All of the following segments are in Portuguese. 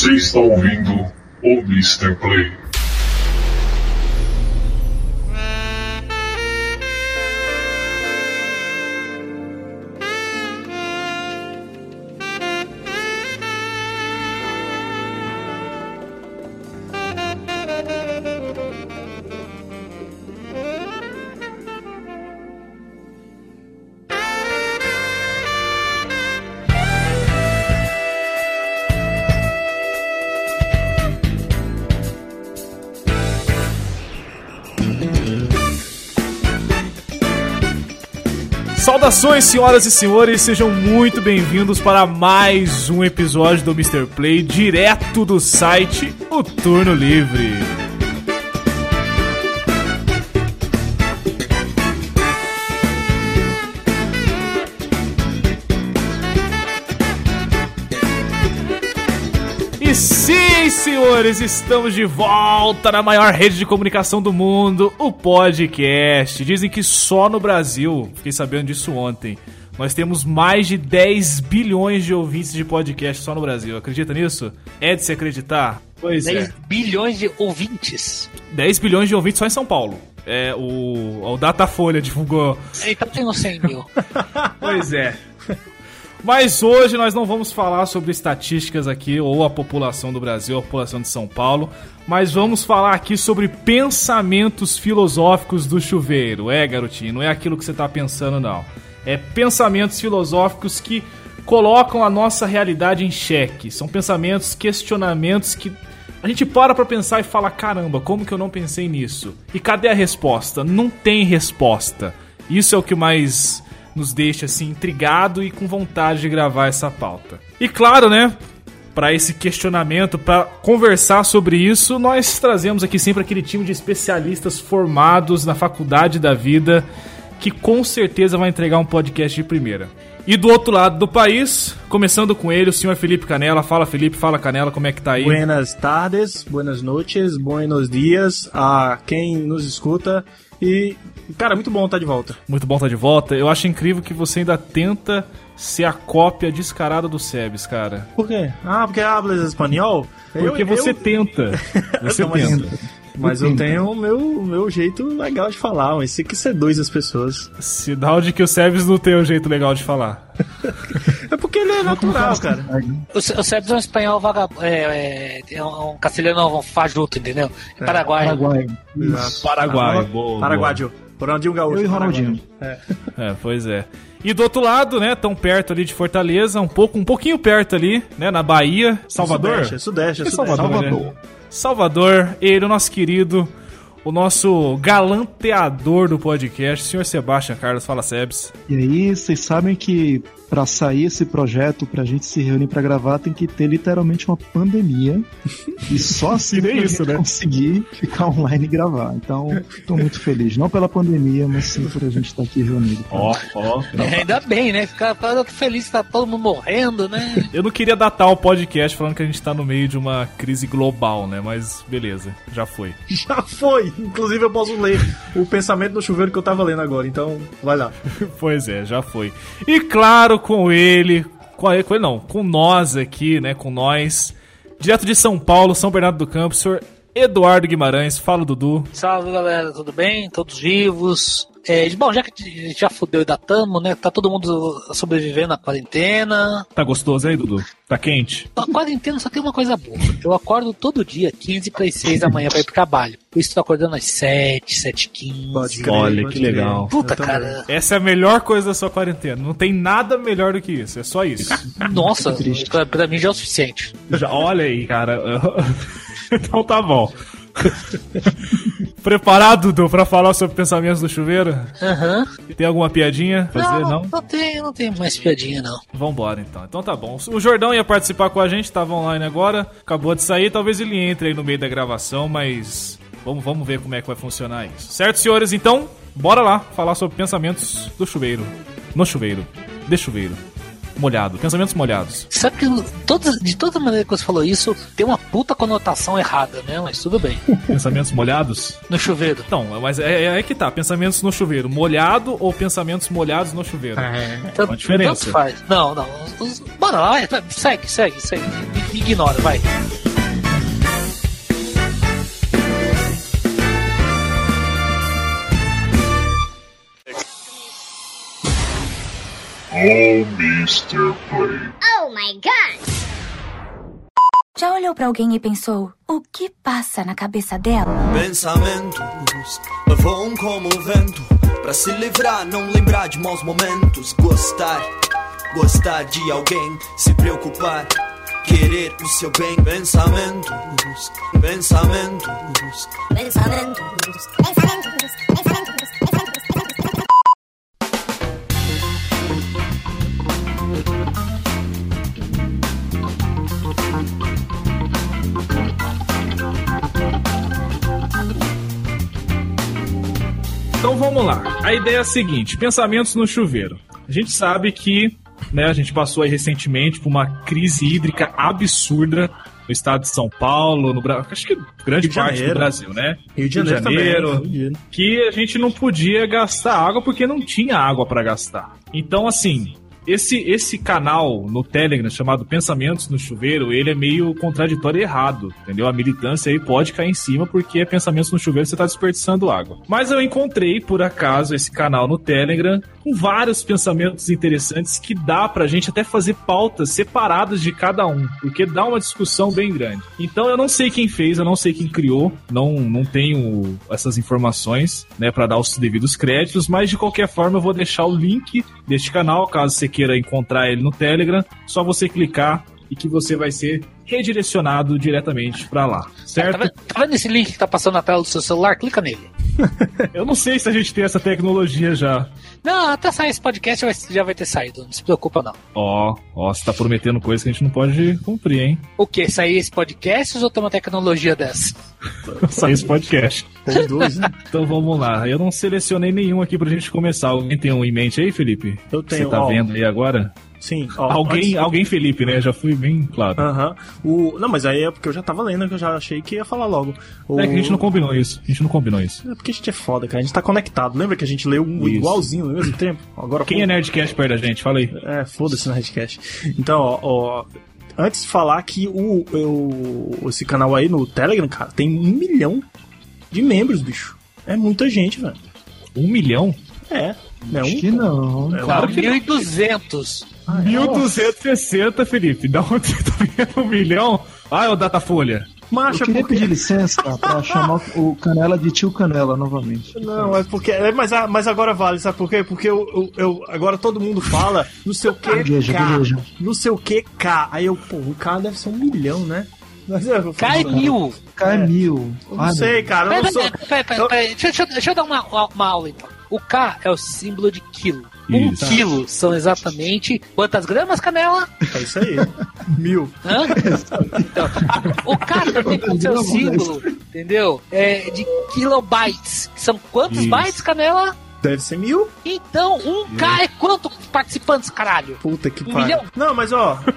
Você está ouvindo o Mr. Play. Saudações, senhoras e senhores, sejam muito bem-vindos para mais um episódio do Mr. Play, direto do site O Turno Livre. Senhores, estamos de volta na maior rede de comunicação do mundo, o podcast. Dizem que só no Brasil, fiquei sabendo disso ontem, nós temos mais de 10 bilhões de ouvintes de podcast só no Brasil. Acredita nisso? É de se acreditar? Pois 10 é. bilhões de ouvintes. 10 bilhões de ouvintes só em São Paulo. É, o, o Datafolha divulgou. Então tem 100 mil. pois é. Mas hoje nós não vamos falar sobre estatísticas aqui, ou a população do Brasil, a população de São Paulo, mas vamos falar aqui sobre pensamentos filosóficos do chuveiro. É, garotinho, não é aquilo que você está pensando, não. É pensamentos filosóficos que colocam a nossa realidade em xeque. São pensamentos, questionamentos que a gente para pra pensar e fala: caramba, como que eu não pensei nisso? E cadê a resposta? Não tem resposta. Isso é o que mais nos deixa assim intrigado e com vontade de gravar essa pauta. E claro, né, para esse questionamento, para conversar sobre isso, nós trazemos aqui sempre aquele time de especialistas formados na faculdade da vida que com certeza vai entregar um podcast de primeira. E do outro lado do país, começando com ele, o senhor Felipe Canela. Fala, Felipe, fala, Canela, como é que tá aí? Buenas tardes, buenas noites, buenos dias a quem nos escuta. E, cara, muito bom estar de volta. Muito bom estar de volta. Eu acho incrível que você ainda tenta ser a cópia descarada do Sebes, cara. Por quê? Ah, porque hablas espanhol? Porque eu, você eu... tenta. Você tenta. Mas eu tenho o meu, meu jeito legal de falar, mas você que seduz as pessoas. Sinal de que o Sebes não tem um jeito legal de falar. é porque ele é natural, cara. O, o Sebes é um espanhol vagabundo. É, é, é, um castelhano fajuto, entendeu? É Paraguai. Paraguai. Paraguai, boa. Paraguaio. Ronaldinho Gaúcho. Eu e Ronaldinho. É. é, pois é. E do outro lado, né, tão perto ali de Fortaleza, um pouco, um pouquinho perto ali, né, na Bahia, Salvador. Sudeste, Sudeste, é Sudeste. Salvador. Salvador. Né? Salvador, ele, o nosso querido, o nosso galanteador do podcast, senhor Sebastião Carlos, fala Sebs. E aí, vocês sabem que para sair esse projeto, pra gente se reunir para gravar, tem que ter literalmente uma pandemia. e só assim é isso, né? conseguir ficar online e gravar. Então, tô muito feliz. Não pela pandemia, mas sim por a gente estar tá aqui reunido. Ó, ó. É, ainda bem, né? Ficar feliz que tá todo mundo morrendo, né? Eu não queria datar o podcast falando que a gente tá no meio de uma crise global, né? Mas beleza, já foi. Já foi! Inclusive eu posso ler o pensamento do chuveiro que eu tava lendo agora, então vai lá. pois é, já foi. E claro, com ele, com ele, com ele não, com nós aqui, né, com nós, direto de São Paulo, São Bernardo do Campo, senhor Eduardo Guimarães, fala Dudu. Salve galera, tudo bem? Todos vivos? É, bom, já que a gente já fudeu e datamos, né? Tá todo mundo sobrevivendo na quarentena. Tá gostoso aí, Dudu? Tá quente? A quarentena só tem uma coisa boa. Eu acordo todo dia, 15 para as 6 da manhã para ir pro trabalho. Por isso tô acordando às 7, 7 15 Olha, que legal. Puta, cara. Essa é a melhor coisa da sua quarentena. Não tem nada melhor do que isso. É só isso. Nossa, pra, pra mim já é o suficiente. Já, olha aí, cara. então tá bom. Preparado, Dudu, pra falar sobre pensamentos do chuveiro? Aham. Uhum. Tem alguma piadinha? Fazer, não, não? Não tem, não tem mais piadinha, não. Vambora, então. Então tá bom. O Jordão ia participar com a gente, tava online agora, acabou de sair, talvez ele entre aí no meio da gravação, mas vamos, vamos ver como é que vai funcionar isso. Certo, senhores? Então, bora lá falar sobre pensamentos do chuveiro. No chuveiro. De chuveiro. Molhado, pensamentos molhados. Sabe que todas, de toda maneira que você falou isso, tem uma puta conotação errada, né? Mas tudo bem. Pensamentos molhados? No chuveiro. Não, mas é, é, é que tá, pensamentos no chuveiro, molhado ou pensamentos molhados no chuveiro? É. Então, Uma diferença. Tanto faz. Não, não. Bora lá, segue, segue, segue. Me ignora, vai. Oh, Mr. Play. Oh my god! Já olhou pra alguém e pensou: o que passa na cabeça dela? Pensamentos voam como o vento. Pra se livrar, não lembrar de maus momentos. Gostar, gostar de alguém, se preocupar. Querer o seu bem. Pensamentos, pensamentos. Pensamentos, pensamentos, pensamentos, pensamentos. Então vamos lá. A ideia é a seguinte: pensamentos no chuveiro. A gente sabe que né, a gente passou aí recentemente por uma crise hídrica absurda no estado de São Paulo, no Brasil, acho que grande parte do Janeiro. Brasil, né? Rio de Janeiro, Janeiro. Rio de- que a gente não podia gastar água porque não tinha água para gastar. Então, assim, esse, esse canal no Telegram chamado Pensamentos no Chuveiro, ele é meio contraditório e errado, entendeu? A militância aí pode cair em cima porque é Pensamentos no Chuveiro você tá desperdiçando água. Mas eu encontrei, por acaso, esse canal no Telegram com vários pensamentos interessantes que dá pra gente até fazer pautas separadas de cada um, porque dá uma discussão bem grande. Então eu não sei quem fez, eu não sei quem criou, não, não tenho essas informações, né, para dar os devidos créditos, mas de qualquer forma eu vou deixar o link deste canal, caso você queira encontrar ele no Telegram, só você clicar e que você vai ser redirecionado diretamente pra lá, Tá certo? vendo, tá vendo esse link que tá passando na tela do seu celular? Clica nele. Eu não sei se a gente tem essa tecnologia já. Não, até sair esse podcast já vai ter saído. Não se preocupa, não. Ó, ó, você tá prometendo coisa que a gente não pode cumprir, hein? O que? Sair esse podcast ou tem uma tecnologia dessa? Sair esse podcast. Os dois, né? Então vamos lá. Eu não selecionei nenhum aqui pra gente começar. Alguém tem um em mente aí, Felipe? Eu tenho, Você tá ó. vendo aí agora? Sim. Ó, alguém, antes... alguém Felipe, né? Já fui bem claro. Aham. Uhum. O... Não, mas aí é porque eu já tava lendo, que eu já achei que ia falar logo. O... É que a gente não combinou isso. A gente não combinou isso. É porque a gente é foda, cara. A gente tá conectado. Lembra que a gente leu um igualzinho no mesmo tempo? Agora, Quem pô... é Nerdcast perto da gente? Fala aí. É, foda-se Nerdcast. Então, ó, ó antes de falar que o, o, esse canal aí no Telegram, cara, tem um milhão de membros, bicho. É muita gente, velho. Um milhão? É. Não, Acho que não. É claro que 1.200. Ah, é? 1260, Felipe. Da onde você tá vendo um milhão? Ah, é o Datafolha. Macha, eu queria porque... pedir licença para chamar o Canela de tio Canela novamente. Não, é porque. É, mas, ah, mas agora vale, sabe por quê? Porque eu, eu, eu agora todo mundo fala no seu que beleza, K. Beleza. No seu que K. Aí eu, pô, o K deve ser um milhão, né? Cai mil. Cai é. mil. Não ah, sei, cara. Não Deixa, eu, deixa eu dar uma, uma aula então. O K é o símbolo de quilo. Um Isso. quilo são exatamente quantas gramas, Canela? É isso aí. Mil. Hã? Então, o pode ser o símbolo, entendeu? É de kilobytes. que São quantos Isso. bytes, Canela? Deve ser mil. Então, um K é quanto participantes, caralho? Puta que Um pariu. milhão? Não, mas ó.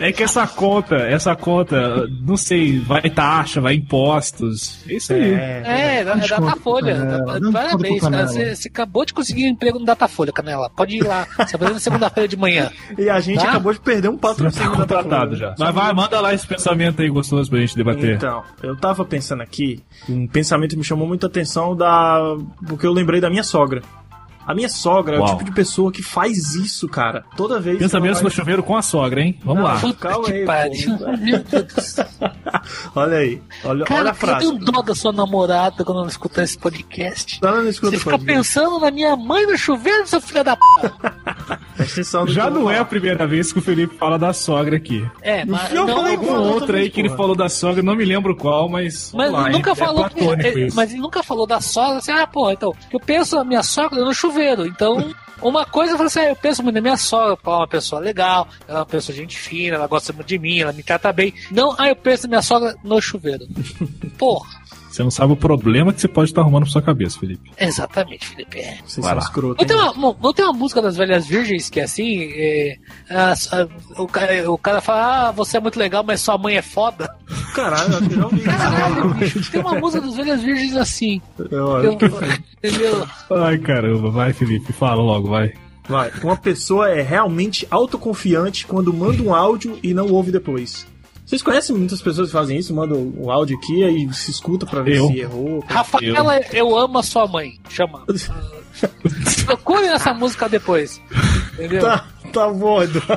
É que essa conta, essa conta, não sei, vai taxa, vai impostos. É isso aí. É, é Dá um Datafolha. dá um Parabéns, cara. Você, você acabou de conseguir um emprego no Datafolha, Canela. Pode ir lá. Você apresenta segunda-feira de manhã. E a gente Tá? acabou de perder um Já tá patrocínio da contratado já. Mas vai, manda lá esse pensamento aí gostoso pra gente debater. Então, eu tava pensando aqui, um pensamento que me chamou muita atenção da. Porque eu lembrei da minha sogra. A minha sogra é o Uau. tipo de pessoa que faz isso, cara. Toda vez. que Pensamentos ela no vai- chuveiro com a sogra, hein? Vamos Não, lá. Calma que aí, pariu. pô. Meu Deus do céu. Olha aí. Olha, olha Cara, a eu frase. tenho dó da sua namorada quando ela escutar esse podcast. Ela não escuta Você fica pensando na minha mãe no chuveiro, seu filho da p. Já eu não é a primeira vez que o Felipe fala da sogra aqui. É, mas eu não, falei Tem com uma outra aí que ele falou da sogra, não me lembro qual, mas. Mas lá, nunca hein? falou, é é, mas ele nunca falou da sogra, assim, ah, pô, então, eu penso na minha sogra no chuveiro, então, uma coisa eu falo assim, ah, eu penso muito na minha sogra, ela é uma pessoa legal, ela é uma pessoa gente fina, ela gosta muito de mim, ela me trata bem. Não, ah, eu penso na minha sogra no chuveiro. Porra, Você não sabe o problema que você pode estar arrumando pra sua cabeça, Felipe. Exatamente, Felipe. É. Vocês Vai são lá. escrotos. Não tem, uma, não- não tem uma música das velhas virgens que é assim? é, as- a- o, cara, o cara fala, ah, você é muito legal, mas sua mãe é foda. Caralho, acho que eu já ouvi Caralho, bicho, tem uma música das velhas virgens assim. Eu- Eu- entendeu? Ai, caramba, vai, Felipe, fala logo, vai. Vai. Uma pessoa é realmente autoconfiante quando manda um áudio e não ouve depois. Vocês conhecem muitas pessoas que fazem isso? Mandam um áudio aqui e se escuta pra ver Eu. se errou. Rafaela, eu amo a sua mãe. Chama. Procure essa música depois. Entendeu? Tá, tá bom, Edu.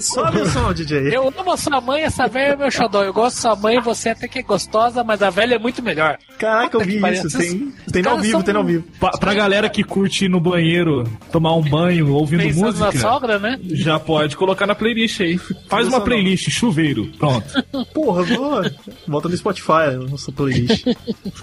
Sobe o som, DJ. Eu amo a sua mãe, essa velha é meu xodó. Eu gosto da sua mãe, você até que é gostosa, mas a velha é muito melhor. Caraca, eu Puta que vi isso. Tem, os tem no ao vivo, são- tem no ao vivo. Pra, pra galera que curte ir no banheiro, tomar um banho, ouvindo Pensando música, na sogra, né? já pode colocar na playlist aí. Faz uma playlist, chuveiro, pronto. Porra, boa. Volta no Spotify, nossa playlist.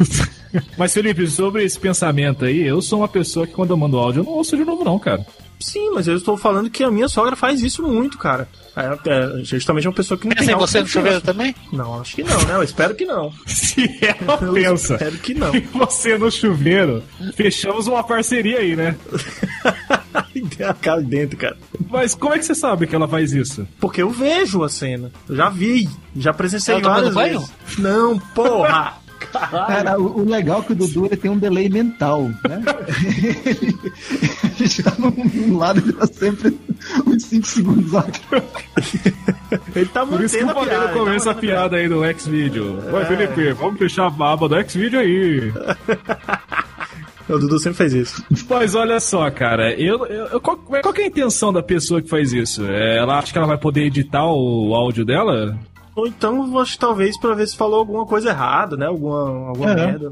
Mas, Felipe, sobre esse pensamento aí, eu sou uma pessoa que quando eu mando áudio, eu não ouço de novo, não, cara. Sim, mas eu estou falando que a minha sogra faz isso muito, cara. É, é justamente uma pessoa que não Pensa tem em você no chuveiro também? Não, acho que não, né? Eu espero que não. Se ela Eu pensa espero que não. e você no chuveiro, fechamos uma parceria aí, né? Tem a cara dentro, cara. Mas como é que você sabe que ela faz isso? Porque eu vejo a cena. Eu já vi. Já presenciei Ela várias banho? vezes. Não, porra! Caralho. Cara, o, o legal é que o Dudu ele tem um delay mental, né? ele já num, num lado ele tá sempre uns 5 segundos atrás. Ele tá Por isso que eu falei no ele começo tá a piada aí do X-Video. Vai, Felipe, vamos fechar a aba do X-Video aí. O Dudu sempre faz isso. Mas olha só, cara, eu, eu- qual, qual que é a intenção da pessoa que faz isso? É, Ela acha que ela vai poder editar o áudio dela? Ou então, eu acho que talvez pra ver se falou alguma coisa errada, né? Alguma, alguma É. merda.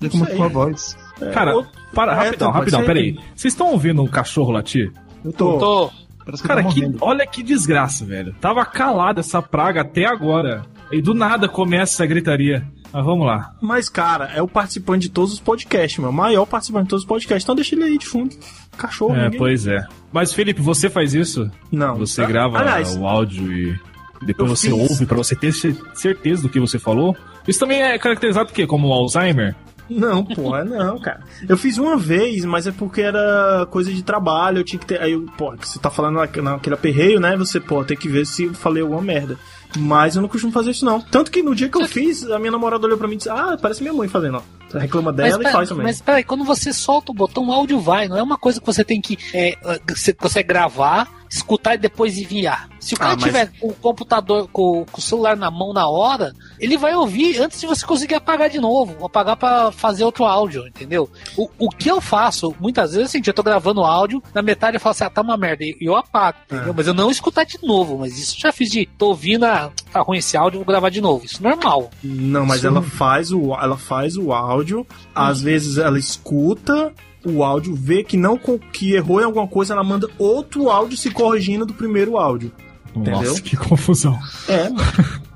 Vê como ficou a voz. Cara, ou- para, é, rapidão, pode rapidão, peraí. Vocês estão ouvindo um cachorro latir? Eu tô. Tô. Parece que Cara, tá que, morrendo. olha que desgraça, velho. Tava calada essa praga até agora. E do nada começa essa gritaria. Mas vamos lá. Mas, cara, é o participante de todos os podcasts, meu. O maior participante de todos os podcasts. Então deixa ele aí de fundo. Cachorro, É, ninguém- pois é. Mas, Felipe, você faz isso? Não. Você grava Aliás, o áudio e depois eu você fiz. ouve pra você ter cer- certeza do que você falou? Isso também é caracterizado o quê? Como Alzheimer? Não, pô, é não, cara. Eu fiz uma vez, mas é porque era coisa de trabalho, eu tinha que ter. Aí, eu, pô, você tá falando na- naquele aperreio, né? Você, pô, tem que ver se eu falei alguma merda. Mas eu não costumo fazer isso, não. Tanto que no dia que eu fiz, a minha namorada olhou pra mim e disse: Ah, parece minha mãe fazendo, ó. Reclama dela Mas, e pera- faz também. mas peraí, quando você solta o botão, o áudio vai. Não é uma coisa que você tem que é, você consegue gravar, escutar e depois enviar. Se o cara Ah, mas- tiver com o computador, com, com o celular na mão na hora, ele vai ouvir antes de você conseguir apagar de novo. Apagar pra fazer outro áudio, entendeu? O, o que eu faço, muitas vezes, é assim, eu tô gravando o áudio, na metade eu falo assim, ah, tá uma merda, e eu apago, entendeu? Mas eu não escutar de novo, mas isso eu já fiz de, tô ouvindo, ah, tá ruim esse áudio, vou gravar de novo. Isso é normal. Não, mas Isso- ela faz o ela faz o áudio, às vezes ela escuta o áudio, vê que não que errou em alguma coisa, ela manda outro áudio se corrigindo do primeiro áudio. Entendeu? Nossa, que confusão. É,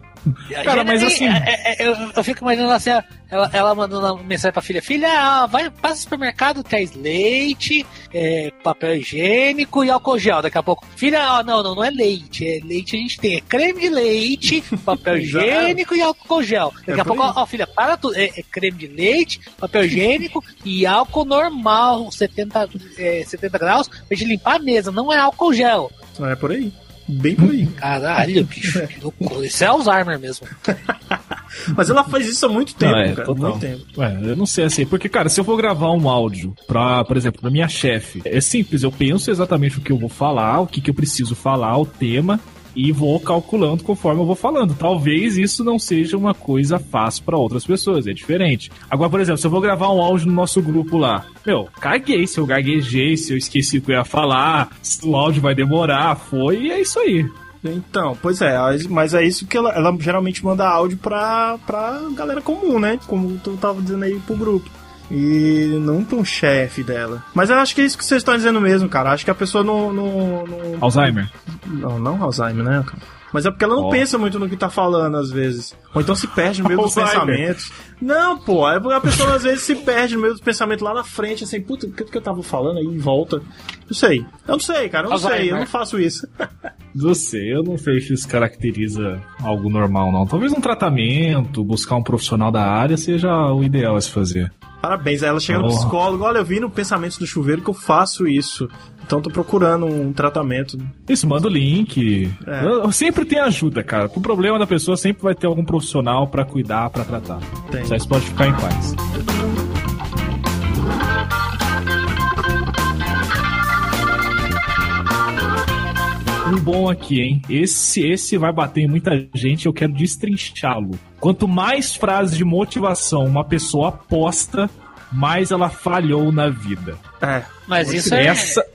Cara, mas assim- é, é, eu, eu fico imaginando assim, ela, ela mandando uma mensagem pra filha: Filha, vai, passa no supermercado, traz leite, é, papel higiênico e álcool gel. Daqui a pouco, filha, ah, não, não, não é leite. É leite a gente tem, é creme de leite, papel higiênico e álcool gel. Daqui É a pouco, ó, ó, filha, para tudo. É, é creme de leite, papel higiênico e álcool normal, 70, é, 70 graus, pra gente limpar a mesa, não é álcool gel. é por aí. Bem por aí. Caralho, bicho, que loucura. Isso é Alzheimer mesmo. Mas ela faz isso há muito tempo, Não, é, cara. total. Muito tempo. Ué, eu não sei assim, porque, cara, se eu for gravar um áudio pra, por exemplo, pra minha chefe, é simples, eu penso exatamente o que eu vou falar, o que, que eu preciso falar, o tema, e vou calculando conforme eu vou falando. Talvez isso não seja uma coisa fácil pra outras pessoas, é diferente. Agora, por exemplo, se eu vou gravar um áudio no nosso grupo lá, meu, caguei se eu gaguejei, se eu esqueci o que eu ia falar, se o áudio vai demorar, foi, e é isso aí. Então, pois é, mas é isso que ela, ela geralmente manda áudio pra, pra galera comum, né? Como tu tava dizendo aí pro grupo. E não pra um chefe dela. Mas eu acho que é isso que vocês estão dizendo mesmo, cara. Acho que a pessoa não. Não, não, Alzheimer. não, não Alzheimer, né, cara? Mas é porque ela não Ó. pensa muito no que tá falando, às vezes. Ou então se perde no meio dos pensamentos. Não, pô, é porque a pessoa às vezes se perde no meio dos pensamentos lá na frente, assim, puta, o que, que eu tava falando aí em volta? Não sei. Eu não sei, cara, eu não sei, Alzheimer. eu não faço isso. Não sei, eu não sei se isso caracteriza algo normal, não. Talvez um tratamento, buscar um profissional da área seja o ideal a se fazer. Parabéns, aí ela chega no Oh. psicólogo, olha, eu vi no Pensamentos do Chuveiro que eu faço isso. Então tô procurando um tratamento. Isso, manda o link. É. Sempre tem ajuda, cara. O problema da pessoa sempre vai ter algum profissional pra cuidar, pra tratar. Tem. Só isso pode ficar em paz. Um bom aqui, hein? Esse, esse vai bater em muita gente, eu quero destrinchá-lo. Quanto mais frases de motivação uma pessoa posta, mais ela falhou na vida. É. Mas isso é, Essa, é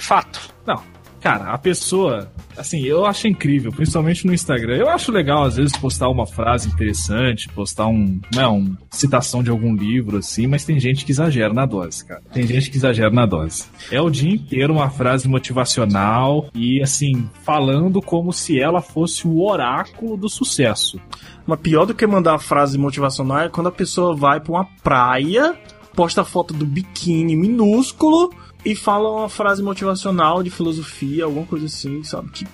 fato. não, cara, a pessoa, assim, eu acho incrível, principalmente no Instagram. Eu acho legal, às vezes, postar uma frase interessante, postar um, né, um citação de algum livro, assim, mas tem gente que exagera na dose, cara. Tem gente que exagera na dose. É o dia inteiro uma frase motivacional e, assim, falando como se ela fosse o oráculo do sucesso. Mas pior do que mandar uma frase motivacional é quando a pessoa vai pra uma praia, posta a foto do biquíni minúsculo e fala uma frase motivacional de filosofia, alguma coisa assim, sabe? Que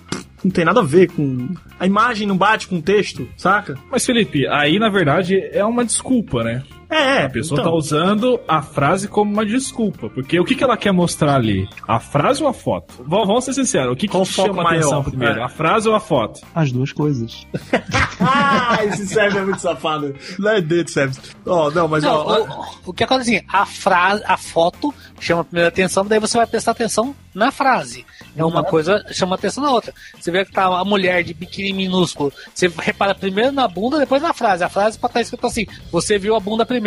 não tem nada a ver com. A imagem não bate com o texto, saca? Mas, Felipe, aí, na verdade, é uma desculpa, né? É, é. A pessoa então, tá usando a frase como uma desculpa. Porque o que, que ela quer mostrar ali? A frase ou a foto? V- vamos ser sinceros, o que, que Qual te foco chama a maior? atenção primeiro? É. A frase ou a foto? As duas coisas. Ah, esse Sérgio é muito safado. Não é dele, Sérgio. Ó, não, mas Não, ó. o, o que acontece assim, a frase, a foto chama a primeira atenção, daí você vai prestar atenção na frase. É uma coisa chama atenção na outra. Você vê que tá a mulher de biquíni minúsculo, você repara primeiro na bunda, depois na frase. A frase pode estar escrito assim: você viu a bunda primeiro.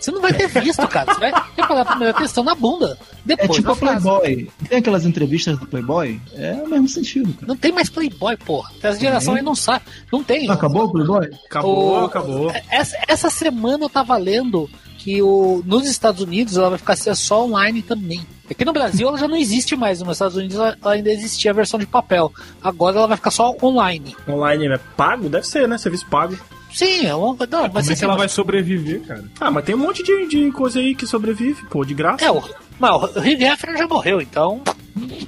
Você não vai ter visto, cara. Você vai reparar primeiro atenção na bunda, É depois tipo na a frase. Playboy. Tem aquelas entrevistas do Playboy? É o mesmo sentido, cara. Não tem mais Playboy, porra. Essa geração aí não sabe. Não tem. Acabou o Playboy? Acabou, O- acabou. Essa, essa semana eu tava lendo que o, nos Estados Unidos ela vai ficar ser só online também. Aqui no Brasil ela já não existe mais, nos Estados Unidos ela ela ainda existia a versão de papel. Agora ela vai ficar só online. Online é pago? Deve ser, né? Serviço pago. Sim, é uma, não, Como mas é que ela vai sobreviver, cara? Ah, mas tem um monte de, de coisa aí que sobrevive, pô, de graça. É, o, não, o Hugh Hefner já morreu, então.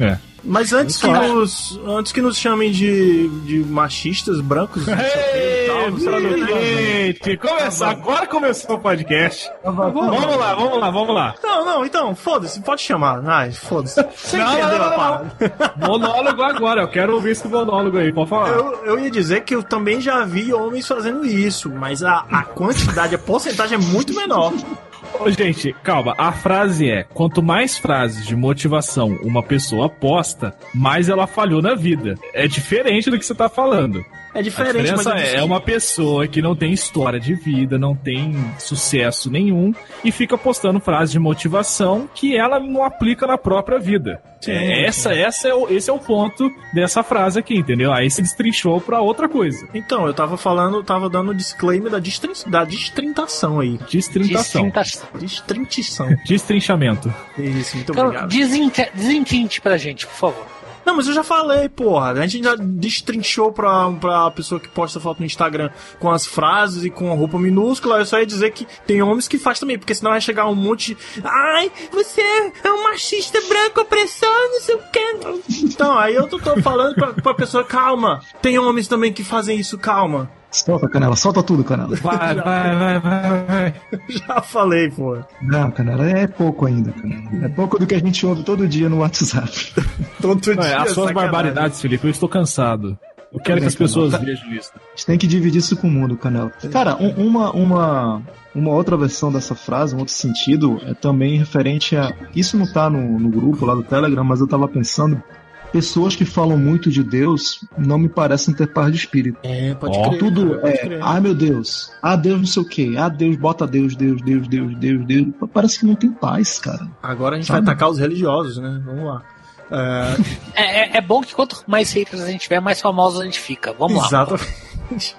É. Mas antes que, nos, antes que nos chamem de, de machistas brancos, e tal, que. Gente, começou, agora começou o podcast. Vamos lá, vamos lá, vamos lá. Não, não, então, foda-se, pode chamar. Ai, foda-se. Você Não, entendeu não, a não, parada? Monólogo agora, eu quero ouvir esse monólogo aí, pode falar. Eu, eu ia dizer que eu também já vi homens fazendo isso, mas a, a quantidade, a porcentagem é muito menor. Gente, calma. A frase é: quanto mais frases de motivação uma pessoa posta, mais ela falhou na vida. É diferente do que você tá falando. É diferente, mas diferença é, é que- uma pessoa que não tem história de vida, não tem sucesso nenhum e fica postando frases de motivação que ela não aplica na própria vida. Sim, É, essa, essa é o, esse é o ponto dessa frase aqui, entendeu? Aí se destrinchou pra outra coisa. Então, eu tava falando, tava dando o disclaimer da, destrin, da destrintação aí. Destrintação. Destrinta- Destrintição. Destrinchamento. Isso, muito Então, obrigado. desinte- desentinte pra gente, por favor. Não, mas eu já falei, porra. A gente já destrinchou pra, pra pessoa que posta foto no Instagram com as frases e com a roupa minúscula. Eu só ia dizer que tem homens que faz também, porque senão vai chegar um monte de. Ai, você é um machista branco opressor, não sei o quê. Então, aí eu tô, tô falando pra, pra pessoa, calma. Tem homens também que fazem isso, calma. Solta, Canela, solta tudo, Canela. Vai, vai, vai, vai, vai. Já falei, pô. Não, Canela, é pouco ainda, Canela. É pouco do que a gente ouve todo dia no WhatsApp. Todo Não, é, dia, as suas sacanagem. barbaridades, Felipe, eu estou cansado. Eu quero que as pessoas vejam isso. A gente tem que dividir isso com o mundo, Canela. Cara, um- uma, uma, uma outra versão dessa frase, um outro sentido, é também referente a. Isso não tá no, no grupo lá do Telegram, mas eu tava pensando. Pessoas que falam muito de Deus não me parecem ter paz de espírito. É, pode Ó, crer. Tudo pode é, crer. ai meu Deus, ah Deus não sei o que, ah Deus, bota Deus, Deus, Deus, Deus, Deus, Deus. Parece que não tem paz, cara. Agora a gente Sabe? vai atacar os religiosos, né? Vamos lá. É, É, é- é bom que quanto mais haters a gente tiver, mais famosos a gente fica. Vamos lá. exatamente.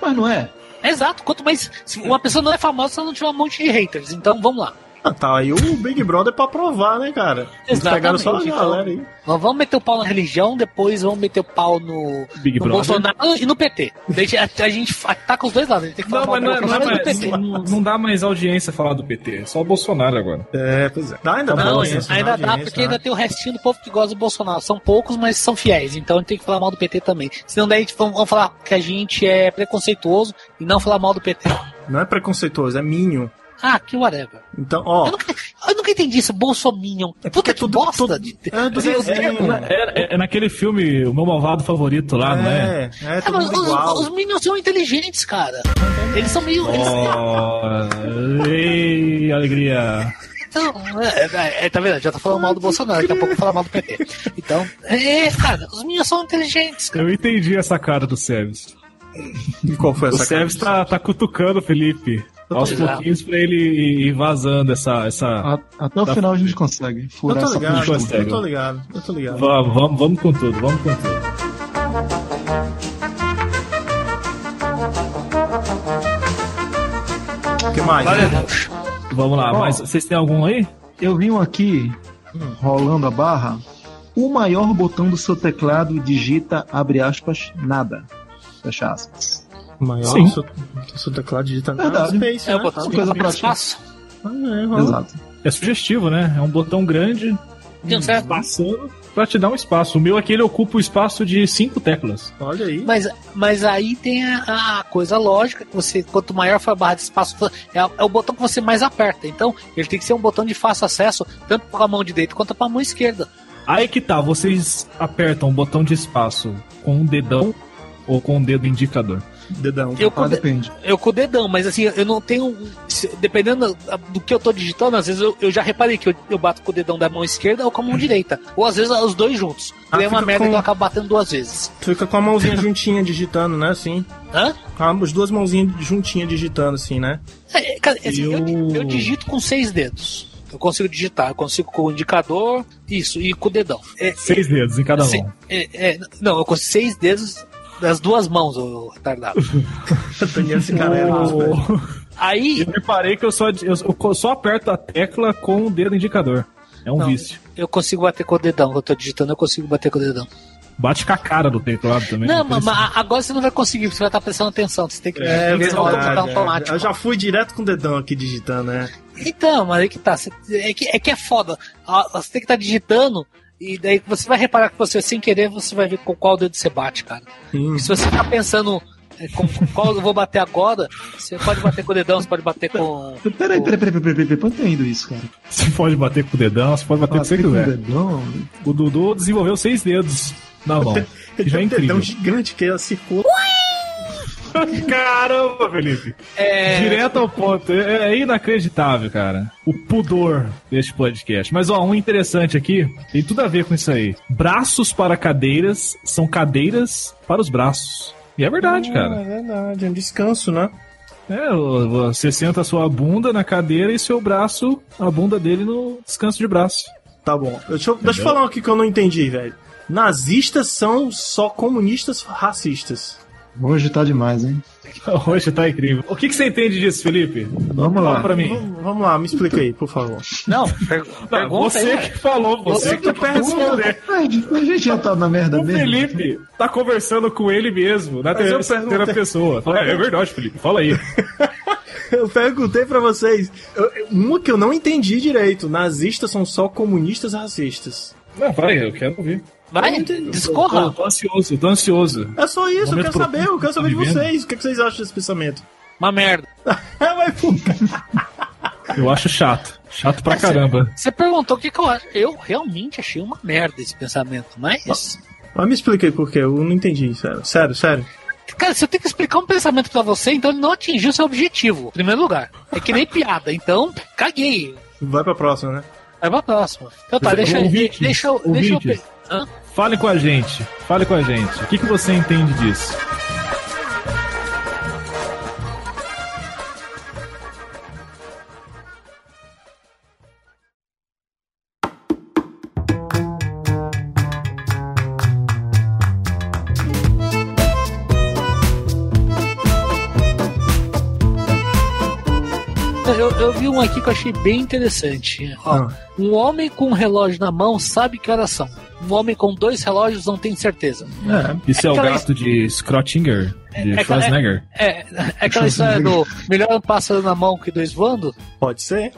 Mas não é? Exato, quanto mais. Se uma pessoa não é famosa se ela não tiver um monte de haters. Então vamos lá. Ah, tá aí o Big Brother pra provar, né, cara? Eles pegaram só a Exatamente, galera aí. Nós vamos meter o pau na religião, depois vamos meter o pau no, Big no Brother. Bolsonaro e no PT. Deixa, a, a gente ataca os dois lados. A gente tem que falar Não, mal mas do não, é- não, é PT. não, não dá mais audiência falar do PT. É só o Bolsonaro agora. É, pois é. Dá, ainda dá Não, audiência, ainda dá porque né? ainda tem o restinho do povo que gosta do Bolsonaro. São poucos, mas são fiéis. Então a gente tem que falar mal do PT também. Senão daí vamos vamos falar que a gente é preconceituoso e não falar mal do PT. Não é preconceituoso, é Minho. Ah, que whatever. Então, ó. Eu nunca, eu nunca entendi isso, Bolsominion. Puta que bosta. de- É do Deus. desenho. É, é- é naquele filme O Meu Malvado Favorito lá, não é? É, é, É, todo mas os, os Minions são inteligentes, cara. Eles são meio. eles- Oh, ei, alegria. Então, é, é, é, tá vendo? Já tá falando mal do Bolsonaro, daqui a pouco eu vou falar mal do PT. Então, é, cara, os Minions são inteligentes, cara. Eu entendi essa cara do Seves. E qual foi O essa cara? Seves tá, tá cutucando o Felipe. Aos pouquinhos pra ele ir vazando essa. essa... A- Até o Tá final a gente consegue Eu furar tô essa ligado, consegue. eu tô ligado, eu tô ligado. Vamos, vamos, vamos com tudo, vamos com tudo. O que mais? Vamos lá, Ó. mas vocês têm algum aí? Eu vi um aqui, rolando a barra. O maior botão do seu teclado digita, abre aspas, nada. Fecha aspas. Maior Sim. seu, seu teclado digita Verdade. Space, é né? o botão coisa prática. espaço. Ah, é. Exato. É sugestivo, né? É um botão grande Deu certo. passando pra te dar um espaço. O meu aqui ele ocupa o espaço de cinco teclas. Olha aí. Mas, mas aí tem a, a coisa lógica que você, quanto maior for a barra de espaço, é, é o botão que você mais aperta. Então, ele tem que ser um botão de fácil acesso, tanto para a mão direita quanto para a mão esquerda. Aí que tá, vocês apertam o botão de espaço com o dedão ou com o dedo indicador. Dedão. Eu com, o de- depende. eu com o dedão, mas assim, eu não tenho. Dependendo do que eu tô digitando, às vezes eu, eu já reparei que eu, eu bato com o dedão da mão esquerda ou com a mão direita. Ou às vezes os dois juntos. Ah, é uma merda com- que eu acabo batendo duas vezes. Tu fica com a mãozinha juntinha digitando, né? Assim. Hã? Com as duas mãozinhas juntinhas digitando, assim, né? É, cara, assim, eu... Eu- eu digito com seis dedos. Eu consigo digitar, eu consigo com o indicador, isso, e com o dedão. É, Seis dedos em cada Se- mão. é, é, não, eu consigo seis dedos das duas mãos, ô retardado. Daniel, esse cara é errado, velho. Oh, Aí eu reparei que eu só, eu só aperto a tecla com o dedo indicador. É um Não. vício. eu consigo bater com o dedão. Quando eu tô digitando, eu consigo bater com o dedão. Bate com a cara do teclado também. Não, é mas, agora você não vai conseguir, você vai estar prestando atenção. Você tem que É, botar verdade, automático. é. Eu já fui direto com o dedão aqui digitando, né? Então, mas aí que tá. é, que, é que é foda. Você tem que estar digitando. E daí você vai reparar que você, sem querer, você vai ver com qual dedo você bate, cara. Hum. E se você ficar pensando é, com qual eu vou bater agora, você pode bater com o dedão, você pode bater com. Peraí, peraí, peraí, peraí, peraí, onde tá indo isso, cara? Você pode bater com o dedão, você pode bater com o que você com o quiser. dedão? O Dudu desenvolveu seis dedos na mão. Que já é um dedão incrível. gigante que é circula. Caramba, Felipe. É, Direto ao ponto. É, é inacreditável, cara. O pudor deste podcast. Mas, ó, um interessante aqui, tem tudo a ver com isso aí. Braços para cadeiras são cadeiras para os braços. E é verdade, É cara. verdade, é um descanso, né? É, você senta a sua bunda na cadeira e seu braço, a bunda dele no descanso de braço. Tá bom. Deixa eu, deixa eu falar um aqui que eu não entendi, velho. Nazistas são só comunistas racistas. Hoje tá demais, hein? Hoje tá incrível. O que, que você entende disso, Felipe? Vamos Fala lá. pra mim. Vamos, vamos lá, me explica aí, por favor. Não, Não, você aí. que falou, você Você que tá responder. A gente já tá na merda O mesmo. Felipe tá conversando com ele mesmo, na terceira perguntei- pessoa. Fala, É, é verdade, Felipe, fala aí. Eu perguntei pra vocês. Uma que eu não entendi direito. Nazistas são só comunistas racistas. Não, vai, eu quero ouvir. Vai, Tô, discorra. tô ansioso, tô ansioso. É só isso, eu quero saber, eu quero saber de tá vocês. O que, é que vocês acham desse pensamento? Uma merda. É, mas, pô, Eu acho chato. Chato pra caramba. Você perguntou o que, que eu acho. Eu realmente achei uma merda esse pensamento, mas. mas me explica aí por quê, eu não entendi, sério. Sério, sério. Cara, se eu tenho que explicar um pensamento pra você, então ele não atingiu seu objetivo, em primeiro lugar. É que nem piada, então, caguei. Vai pra próxima, né? Vai pra próxima. Então tá, deixa, Ouvintes, deixa, eu- deixa eu. Fale com a gente, fale com a gente. O que, que você entende disso? Eu, eu vi um aqui que eu achei bem interessante. Ó, Ah. Um homem com um relógio na mão sabe que horas são. Um homem com dois relógios não tem certeza. Isso é, o Aquela gato de Scrottinger, de é- Schwarzenegger. É, é aquela história do melhor um pássaro na mão que dois voando? Pode ser.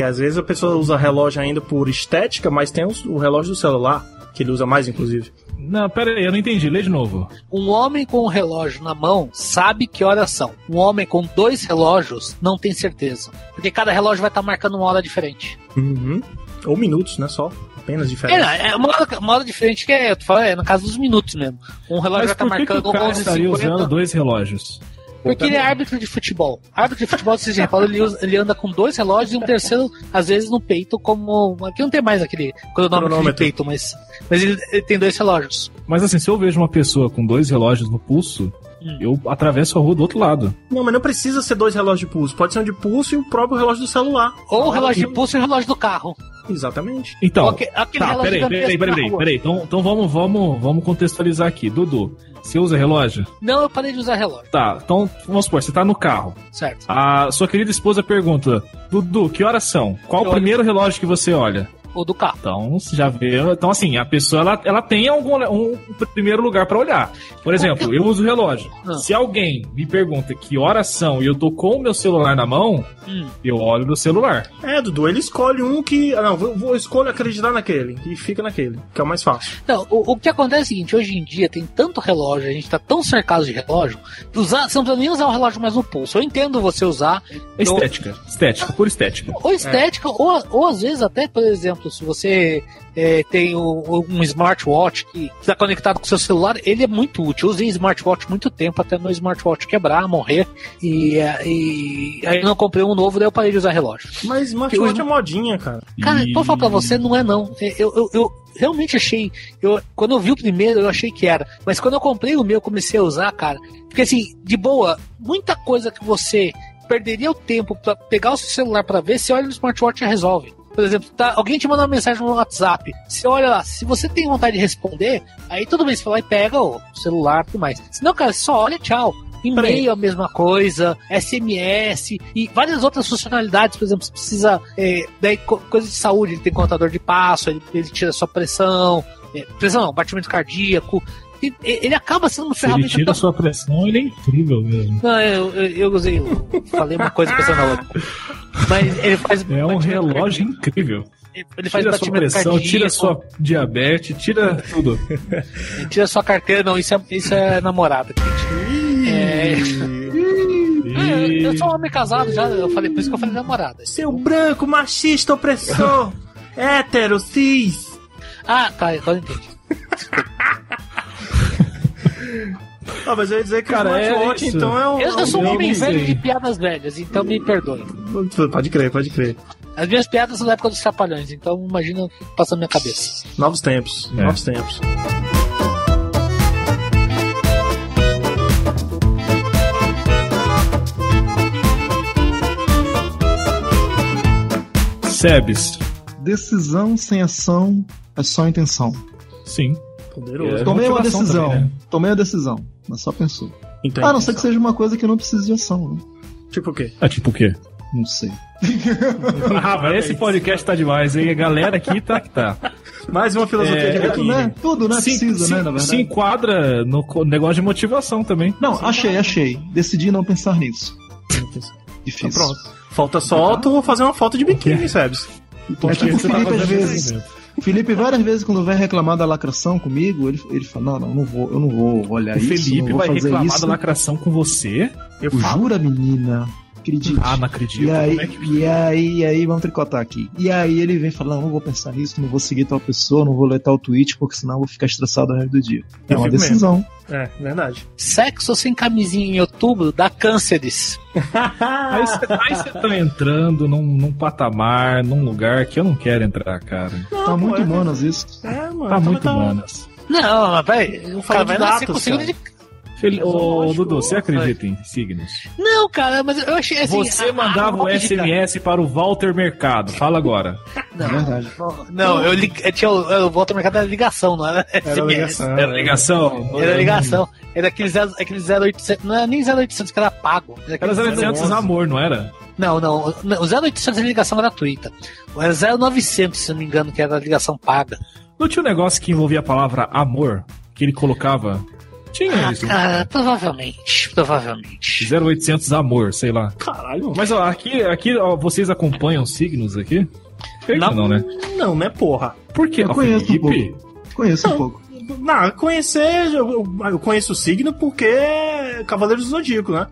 Porque às vezes a pessoa usa relógio ainda por estética, mas tem o relógio do celular, que ele usa mais, inclusive. Não, pera aí, eu não entendi. Lê de novo. Um homem com um relógio na mão sabe que horas são. Um homem com dois relógios não tem certeza. Porque cada relógio vai estar marcando uma hora diferente. Uhum. Ou minutos, né? Só. Apenas É, diferente. não, é uma, hora, uma hora diferente que é, eu tô falando, é no caso dos minutos mesmo. Um relógio Mas vai estar por que, que marcando o cara estaria usando 11h50. dois relógios? Porque ele é árbitro de futebol. Árbitro de futebol, vocês já reparam, ele, usa- ele anda com dois relógios e um terceiro, às vezes, no peito, como. Aqui não tem mais aquele cronômetro, de peito, mas, mas ele, ele tem dois relógios. Mas assim, se eu vejo uma pessoa com dois relógios no pulso, Hum. eu atravesso a rua do outro lado. Não, mas não precisa ser dois relógios de pulso. Pode ser um de pulso e o próprio relógio do celular. Ou o relógio de pulso e o relógio do carro. Exatamente. Então, aquele tá, peraí, peraí, peraí, peraí, peraí. Então, então vamos, vamos, vamos contextualizar aqui. Dudu, você usa relógio? Não, eu parei de usar relógio, Tá, então vamos supor, você tá no carro. certo? A sua querida esposa pergunta: Dudu, que horas são? Qual Eu o primeiro relógio que você olha? Ou do carro. Então, você já vê. Então, assim, a pessoa ela, ela tem algum um primeiro lugar pra olhar. Por exemplo, eu uso o relógio. Ah. Se alguém me pergunta que horas são e eu tô com o meu celular na mão, Hum. eu olho no celular. É, Dudu, ele escolhe um que. ah, Não, vou, vou escolher acreditar naquele. E fica naquele, que é o mais fácil. Não, o, o que acontece é o seguinte, hoje em dia tem tanto relógio, a gente tá tão cercado de relógio, que usar, você não precisa nem usar o relógio mais no pulso. Eu entendo você usar É Estética. Estética, por estética. ou estética, ou, ou às vezes até, por exemplo, se você é, tem o- um smartwatch que está conectado com o seu celular, ele é muito útil. Eu usei smartwatch muito tempo até meu smartwatch quebrar, morrer, e, é, e aí eu não comprei um novo, daí eu parei de usar relógio. Mas smartwatch é modinha, cara. Cara, E- vou falar pra você, não é não. Eu, eu, eu realmente achei. Eu, quando eu vi o primeiro, eu achei que era. Mas quando eu comprei o meu, eu comecei a usar, cara. Porque assim, de boa, muita coisa que você perderia o tempo pra pegar o seu celular pra ver, você olha no smartwatch e resolve. Por exemplo, tá, alguém te manda uma mensagem no WhatsApp. Você olha lá, se você tem vontade de responder, aí tudo bem, você vai lá e pega o celular e tudo mais. Senão, cara, só olha e tchau. E-mail a mesma coisa, SMS e várias outras funcionalidades, por exemplo, você precisa é, daí co- coisa de saúde, ele tem contador de passo, ele, ele tira sua pressão, é, pressão não, batimento cardíaco. E- ele acaba sendo uma Se ele ferramenta tira tão- a sua pressão, ele é incrível mesmo. Não, eu, eu, eu falei uma coisa pensando na outra. Mas ele faz É um relógio incrível. Ele faz Tira a sua pressão, cardíaco, tira a sua diabetes, tira tudo. tira sua carteira, não, isso é, isso é namorada, gente. É, é, eu, sou um homem casado já, eu falei, por isso que eu falei namorada. Seu branco, machista, opressor, hétero, cis. Ah, tá, agora eu entendi. Ah, mas eu ia dizer que Cara, o é smartwatch, isso. então é um. Eu, eu sou um homem velho de piadas velhas, então me perdoe. Pode crer, pode crer. As minhas piadas são da época dos trapalhões, então imagina o que passa na minha cabeça. Novos tempos, É. novos tempos. Sebes. Decisão sem ação é só intenção. Sim. Poderoso. É. Tomei uma decisão. também, né? Tomei a decisão, mas só pensou. Então, A não ser que seja uma coisa que não precise de ação, né? Tipo o quê? É tipo o quê? Não sei. Ah, mas esse podcast tá demais, hein? A galera aqui tá que tá. Mais uma filosofia É, de Tudo, biquíni. né? Tudo, né? Se- Precisa, se, né? Na verdade. se enquadra no negócio de motivação também. Não, achei, achei. Decidi não pensar nisso. Difícil. Tá pronto. Falta só tu fazer uma foto de biquíni, Sebes. É tipo o Você tá Felipe às vezes. O Felipe, várias vezes, quando vai reclamar da lacração comigo, ele, ele fala: Não, não, não vou, eu não vou olhar O isso. Felipe não vou vai fazer reclamar isso. da lacração com você? Eu falo. Jura, menina? Acredite. Ah, não acredito. E aí, Como é que... e aí, e aí, vamos tricotar aqui. E aí ele vem falar, não, não vou pensar nisso, não vou seguir tal pessoa, não vou ler tal tweet, porque senão eu vou ficar estressado no resto do dia. É Eu uma fico decisão. É, verdade. Sexo sem camisinha em outubro dá cânceres. Aí você aí você tá entrando num, num patamar, num lugar que eu não quero entrar, cara. tá muito humanas isso. É, mano. Tá muito tá- humanas. Não, mas o de com signo cara. de. Fel... Ô, Dudu, você acredita em signos? Não, cara, mas eu achei assim. Você mandava o SMS para o Walter Mercado. Fala agora. É verdade. Não, eu, li... eu tinha o, ao mercado era ligação, não era Era SMS. ligação. Era ligação? Era ligação. Era aquele, zero, aquele 0800, não era nem 0800 que era pago. Era Era aquele 0800 amor, não era? Não, não. O 0800 é ligação gratuita. Era 0900, se não me engano, que era ligação paga. Não tinha um negócio que envolvia a palavra amor? Que ele colocava. Tinha Ah, isso. cara, provavelmente. Provavelmente. 0800 amor, sei lá. Caralho. Mas ó, aqui, aqui ó, vocês acompanham signos aqui? Creio Não. não, né? Não, né, porra? Por quê? Eu conheço um Felipe, Conheço um pouco. Não, conhecer, eu, eu- conheço o signo porque é Cavaleiro do Zodíaco, né?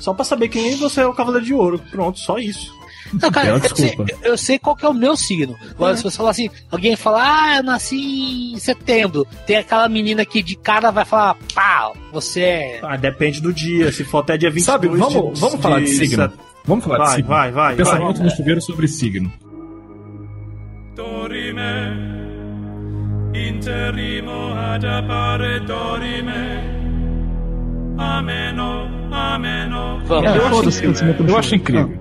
Só pra saber quem você é o Cavaleiro de Ouro. Pronto, só isso. Não, cara, eu sei, eu sei qual que é o meu signo. Agora, se você falar assim, alguém falar, ah, eu nasci em setembro, tem aquela menina que de cara vai falar, pá, você é. Ah, depende do dia. Se for até dia 22 Sabe, vamos, de- vamos falar de signo. set- Vamos falar de Vai, signo. vai, vai. Pensamento vai. no chuveiro sobre signo. Dorime, interimo ad appare dorime. Vamos. É, eu acho incrível. Eu acho incrível.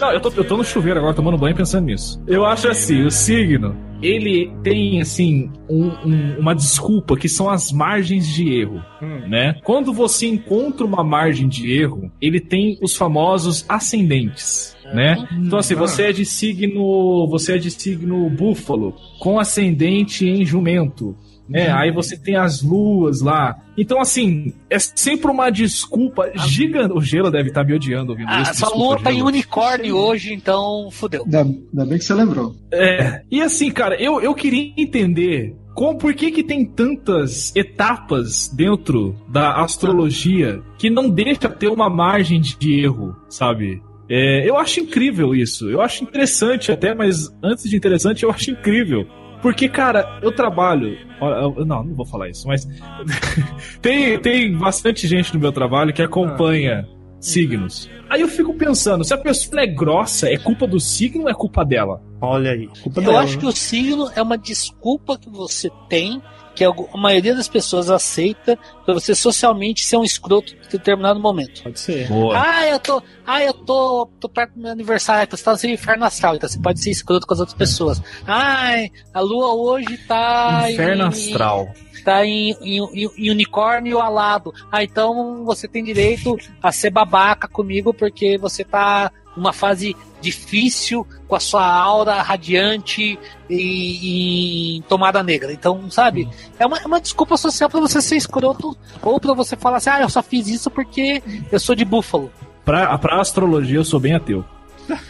Não, eu tô, eu tô no chuveiro agora tomando banho pensando nisso. Eu acho assim, o signo, ele tem assim um- um- uma desculpa que são as margens de erro, né? Quando você encontra uma margem de erro, ele tem os famosos ascendentes. Né? Então assim, você é de signo, você é de signo búfalo, com ascendente em jumento, né? Aí você tem as luas lá. Então, assim, é sempre uma desculpa gigante. O Gelo deve estar me odiando ouvindo Ah, isso. desculpa, lua tá em unicórnio hoje, então fudeu. Ainda, ainda bem que você lembrou. É. E assim, cara, eu, eu queria entender como, por que, que tem tantas etapas dentro da astrologia que não deixa ter uma margem de erro, sabe? É, eu acho incrível isso. Eu acho interessante até, mas antes de interessante, eu acho incrível. Porque, cara, eu trabalho. Não, não vou falar isso, mas. tem, tem bastante gente no meu trabalho que acompanha signos. Aí eu fico pensando, se a pessoa é grossa, é culpa do signo ou é culpa dela? Olha aí. Culpa Eu dela, acho né? que o signo é uma desculpa que você tem, que a maioria das pessoas aceita, pra você socialmente ser um escroto em determinado momento. Pode ser. Boa. Ah, eu tô. Ah, eu tô, tô perto do meu aniversário, você tá no seu inferno astral, então você pode ser escroto com as outras pessoas. Ai, a lua hoje tá. Inferno em- astral. Tá em, em, em- em unicórnio alado. Ah, então você tem direito a ser babaca comigo porque você tá numa fase difícil com a sua aura radiante e, e tomada negra. Então, sabe? É uma, é uma desculpa social pra você ser escroto ou pra você falar assim, ah, eu só fiz isso porque eu sou de búfalo. Pra, pra astrologia, eu sou bem ateu.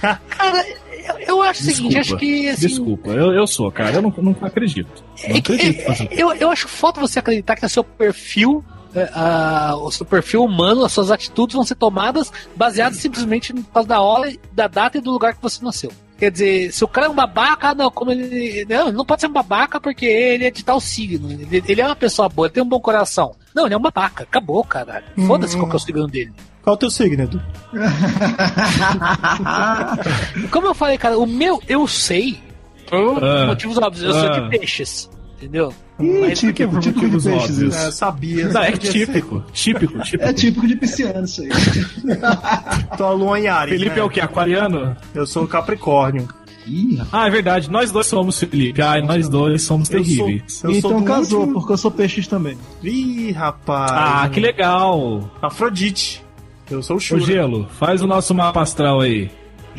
Cara, eu, eu acho o seguinte, acho que assim, Desculpa, eu, eu sou, cara. Eu não, não acredito. Não É acredito. é- é- eu, eu acho foda você acreditar que o seu perfil, é, a- o seu perfil humano, as suas atitudes vão ser tomadas baseadas simplesmente por causa da hora, da data e do lugar que você nasceu. Quer dizer, se o cara é um babaca, ah, não, como ele. Não, ele não pode ser um babaca porque ele é de tal signo. Ele, ele é uma pessoa boa, ele tem um bom coração. Não, ele é um babaca. Acabou, caralho. Foda-se qual que é o signo dele. Qual é o teu signo, Edu? Como eu falei, cara, o meu eu sei. Por Ah. motivos óbvios. Eu sou Ah. de peixes. Entendeu? Ih, Mas típico, por típico de peixes óbvios? isso. É, sabia. Não, é típico. Típico, típico. É típico de pisciano isso aí. Em Ares. Felipe né? é o que? Aquariano? Eu sou Capricórnio. Ih, rapaz. Ah, é verdade. Nós dois somos, Felipe. Ah, nós dois somos Eu sou- terríveis. Sou então casou, último- porque eu sou peixes também. Ih, rapaz. Ah, que legal. Afrodite. Eu sou o Shura. Gelo, faz o nosso mapa astral aí,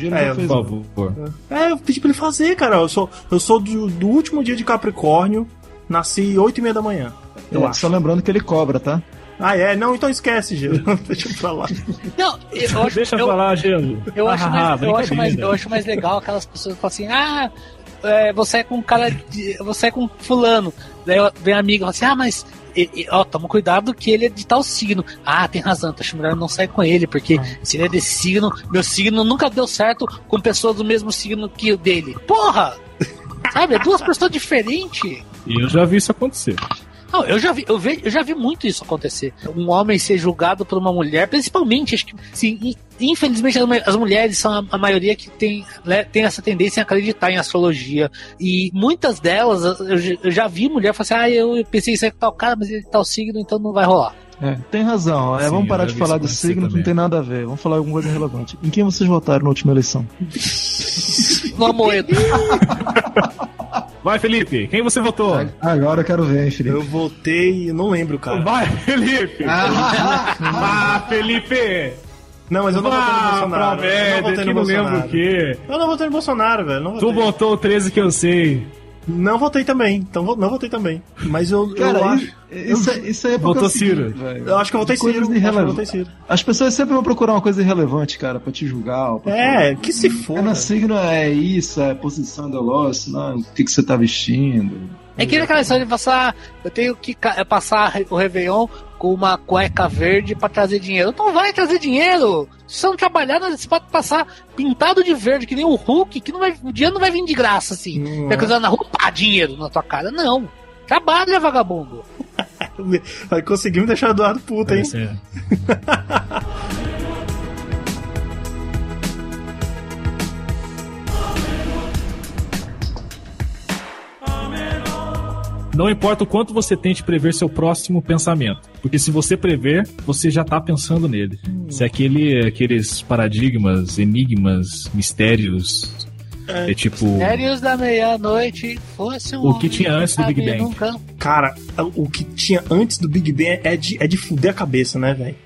É, por favor. É, eu pedi pra ele fazer, cara. Eu sou, eu sou do, do último dia de Capricórnio. Nasci 8 e meia da manhã. Eu É, acho. só lembrando que ele cobra, tá? Ah, é? Não, então esquece, Gelo. Deixa pra lá. Não, eu acho, Deixa eu falar, Gelo. Eu acho, Ah, mais, eu, acho mais, eu acho mais legal aquelas pessoas que falam assim, ah, é, você é com um cara de, você é com fulano. Daí vem a amiga e fala assim, ah, mas e- e, ó, toma cuidado que ele é de tal signo. Ah, tem razão, acho melhor não sair com ele, porque se ele é desse signo, meu signo nunca deu certo com pessoas do mesmo signo que o dele. Porra! Sabe, é duas pessoas diferentes. E eu já vi isso acontecer. Não, eu já vi, eu, ve- eu já vi muito isso acontecer. Um homem ser julgado por uma mulher, principalmente, acho que, sim, in- infelizmente as, mu- as mulheres são a, maioria que tem, né, tem essa tendência a acreditar em astrologia. E muitas delas, eu, já- vi mulher falar assim, ah, eu, pensei isso é tal cara, mas ele é tal signo, então não vai rolar. É, tem razão. É, Sim, vamos parar de falar de signo que não tem nada a ver. Vamos falar alguma coisa relevante. Em quem vocês votaram na última eleição? No Amoedo. Vai, Felipe, quem você votou? Agora eu quero ver, hein, Felipe. Eu votei, eu não lembro, cara. Vai, Felipe! Ah, Ah, Felipe! Não, mas eu não votei no Ah, Bolsonaro. pra eu não votei no não lembro Bolsonaro. o quê. Eu não votei no Bolsonaro, velho. Não Tu votei. botou o 13 que eu sei. Não votei também. Então não votei também. Mas eu, eu Cara, acho. isso, isso, é- isso aí é por Votou Ciro. velho. Eu acho que eu votei Ciro. Acho que eu votei Ciro. As pessoas sempre vão procurar uma coisa irrelevante, cara, pra te julgar. pra É, que se for. Cada signo é isso, é posição ideológica, não, o que, que você tá vestindo. É que aquela história de passar. Eu tenho que ca- passar o Réveillon com uma cueca verde pra trazer dinheiro. Então vai trazer dinheiro! Se você não trabalhar, você pode passar pintado de verde, que nem o Hulk, que não vai, o dinheiro não vai vir de graça assim. Não Vai é. cruzar na rua, pá, dinheiro na tua cara. Não. Trabalha, vagabundo. Vai conseguir me deixar o Eduardo puto, hein? Parece- Não importa o quanto você tente prever seu próximo pensamento. Porque se você prever, você já tá pensando nele. Se aquele, aqueles paradigmas, enigmas, mistérios. É, tipo. Mistérios da meia-noite fosse um O que tinha antes do Big Bang. Cara, o que tinha antes do Big Bang é de, é de fuder a cabeça, né, velho?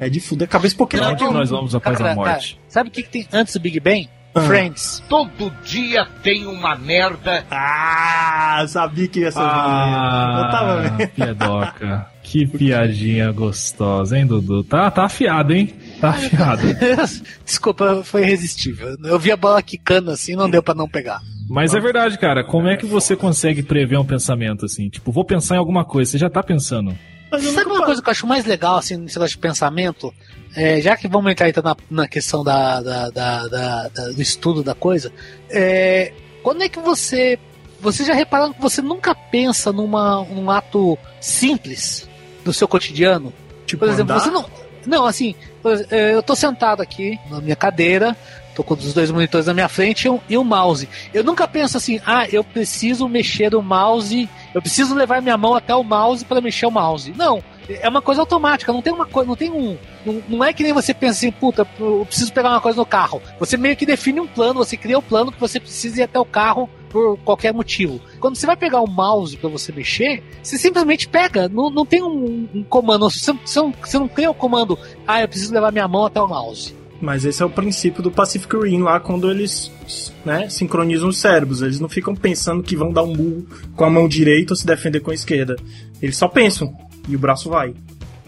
É de fuder a cabeça porque Pra não onde nós vamos após Cara, a morte? cara, sabe o que, que tem antes do Big Bang? Ah. Friends. Todo dia tem uma merda. Ah, sabia que ia ser Ah, Eu tava vendo. piadoca. Que piadinha gostosa, hein, Dudu? Tá, tá afiado, hein? Tá afiado. Desculpa, foi irresistível. Eu vi a bola quicando assim, não deu pra não pegar. Mas é verdade, cara. Como é que você consegue prever um pensamento assim? Tipo, vou pensar em alguma coisa. Você já tá pensando. Sabe uma coisa que eu acho mais legal, assim, nesse negócio de pensamento? É, já que vamos entrar então na, na questão da, da- da- da- do estudo da coisa, é, quando é que você. Você já repararam que você nunca pensa numa, num ato simples do seu cotidiano? Tipo, Por exemplo, andar? você não. Não, assim, é, eu tô sentado aqui na minha cadeira, tô com os dois monitores na minha frente e um, e um mouse. Eu nunca penso assim, ah, eu preciso mexer o mouse, eu preciso levar minha mão até o mouse para mexer o mouse. Não, é uma coisa automática, não tem uma coisa, não tem um. Não, não é que nem você pensa assim, puta, eu preciso pegar uma coisa no carro. Você meio que define um plano, você cria o plano que você precisa ir até o carro por qualquer motivo. Quando você vai pegar o mouse para você mexer, você simplesmente pega, não, não tem um, um comando, você, você, não, você não cria o comando, ah, eu preciso levar minha mão até o mouse. Mas esse é o princípio do Pacific Rim lá, quando eles né, sincronizam os cérebros. Eles não ficam pensando que vão dar um burro com a mão direita ou se defender com a esquerda. Eles só pensam e o braço vai.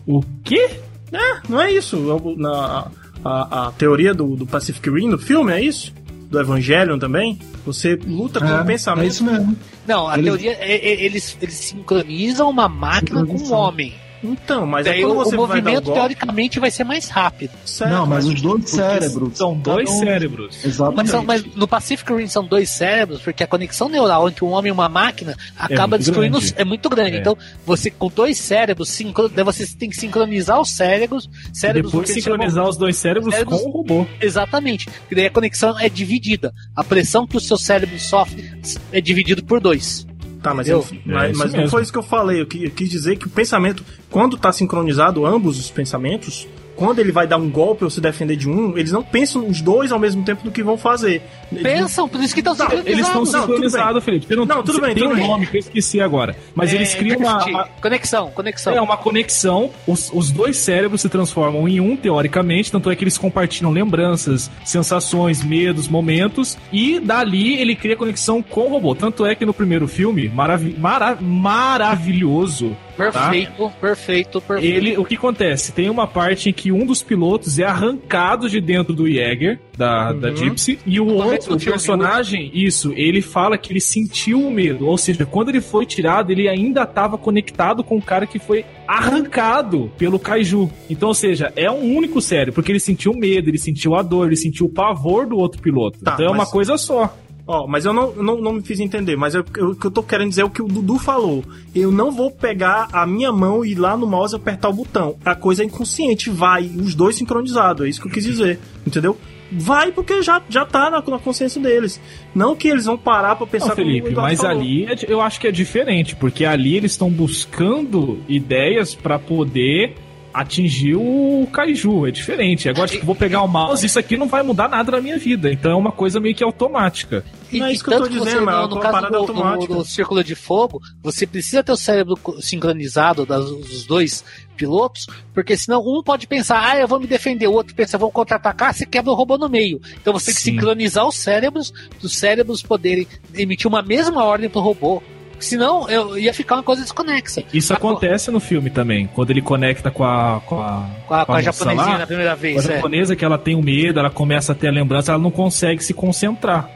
O quê? É, não é isso. O- Na, a, a teoria do, do Pacific Rim, do filme, é isso? Do Evangelion também? Você luta com o É, pensamento. é isso mesmo. Não, a Eles- teoria é, é- eles, eles sincronizam uma máquina com um homem. Então, mas Daí é quando o, você o vai movimento, golpe, teoricamente, vai ser mais rápido. certo, não, mas os dois cérebros. São dois um- cérebros. Exatamente. Mas, são- mas no Pacific Rim são dois cérebros, porque a conexão neural entre um homem e uma máquina acaba muito destruindo. grande. É muito grande. É. Então, você com dois cérebros, sincro, você tem que sincronizar os cérebros. cérebros Depois sincronizar os dois cérebros Cérebros- com o robô. Exatamente. E daí a conexão é dividida. A pressão que o seu cérebro sofre é dividido por dois. Tá, mas, mas, É mas não foi isso que eu falei. Eu qui- eu quis dizer que o pensamento, quando tá sincronizado, ambos os pensamentos, quando ele vai dar um golpe ou se defender de um, eles não pensam os dois ao mesmo tempo no que vão fazer. Pensam, por isso que estão sincronizados. Eles estão sincronizados, Felipe. Você não, Não, tudo bem, tem tudo um bem. nome que eu esqueci agora. Mas É, eles criam uma, uma- Conexão, conexão. É uma conexão, os, os dois cérebros se transformam em um, teoricamente, tanto é que eles compartilham lembranças, sensações, medos, momentos, e dali ele cria conexão com o robô. Tanto é que no primeiro filme, maravi mara maravilhoso, Perfeito, perfeito, perfeito. ele, o que acontece? Tem uma parte em que um dos pilotos é arrancado de dentro do Jäger, da, da Uhum. Gypsy, e o outro, filme, personagem, isso, ele fala que ele sentiu o medo. Ou seja, quando ele foi tirado, ele ainda estava conectado com o cara que foi arrancado pelo Kaiju. Então, ou seja, é um único cérebro, porque ele sentiu o medo, ele sentiu a dor, ele sentiu o pavor do outro piloto. Tá, então é uma mas- coisa só. Ó, mas eu não, não, não me fiz entender. Mas eu- eu- o que eu tô querendo dizer é o que o Dudu falou. Eu não vou pegar a minha mão e ir lá no mouse apertar o botão. A coisa é inconsciente, vai, os dois sincronizados. É isso que eu quis dizer. Entendeu? Vai porque já, já tá na, na consciência deles. Não que eles vão parar pra pensar Não, Felipe, mas falou. ali é eu acho que é diferente, porque ali eles estão buscando ideias pra poder atingir o Kaiju. É diferente. Agora, tipo, vou pegar o mouse, isso aqui não vai mudar nada na minha vida. Então é uma coisa meio que automática. E, Não é isso que eu tô tanto dizendo, você, mas é uma parada do, do, automática. do Círculo de Fogo, você precisa ter o cérebro sincronizado das, dos dois pilotos, porque senão um pode pensar, ah, eu vou me defender, o outro pensa, vou contra-atacar, você quebra o robô no meio. Então você tem que Sim. sincronizar os cérebros, dos cérebros poderem emitir uma mesma ordem pro robô. Senão eu ia ficar uma coisa desconexa. Isso A- acontece no filme também, quando ele conecta com a. Com a, Com a, com a moça japonesinha lá, na primeira com a vez. é. japonesa que ela tem o medo, ela começa a ter a lembrança, ela não consegue se concentrar.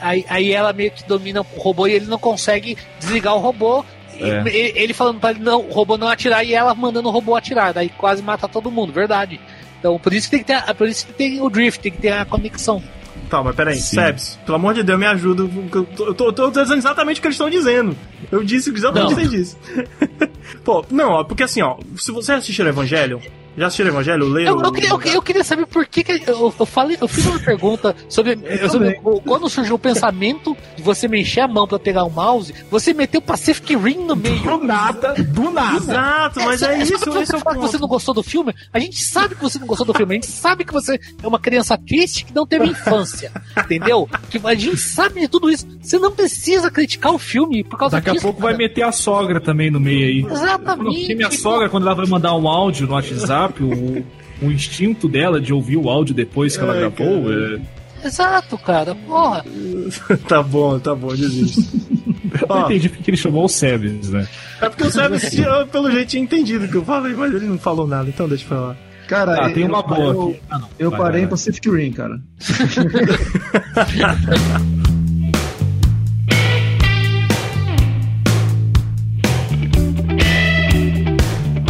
Aí, aí ela meio que domina o robô e ele não consegue desligar o robô. E É. Ele, ele falando pra ele não, o robô não atirar e ela mandando o robô atirar. Daí quase mata todo mundo, verdade. Então por isso que tem que ter, a- por isso que tem o drift, tem que ter a conexão. Tá, mas peraí, Sim. Sebs, pelo amor de Deus, me ajuda. Eu tô, eu tô, eu tô dizendo exatamente o que eles estão dizendo. Eu disse exatamente o que você disse. Pô, não, ó, porque assim, ó, se você assistiu Evangelho, já assistiu Evangelho, leu. Eu, eu, queria, eu, eu queria saber por que, que eu, eu falei, eu fiz uma pergunta sobre, sobre o- quando surgiu o pensamento de você mexer a mão pra pegar o mouse, você meteu Pacific Rim no meio. Do nada, do nada. Exato, mas é, só- isso, só esse é você o que não gostou do filme, a gente sabe que você não gostou do filme, a gente sabe que você é uma criança triste que não teve infância, entendeu? Que a gente sabe de tudo isso. Você não precisa criticar o filme por causa Daqui a disso. pouco vai cara. meter a sogra também no meio aí. Exatamente. Porque minha sogra, quando ela vai mandar um áudio no WhatsApp, o, o instinto dela de ouvir o áudio depois que ela Ai, gravou. é- Exato, cara. Porra. tá bom, tá bom, desisto. Eu não entendi porque ele chamou o Sebes, né? é porque o tinha, pelo jeito, tinha entendido o que eu falei, mas ele não falou nada, então deixa eu falar. Cara, Ah, tem eu- uma boa eu, aqui. Ah, não. eu Vai, parei vai, em. Pacific Rim, cara.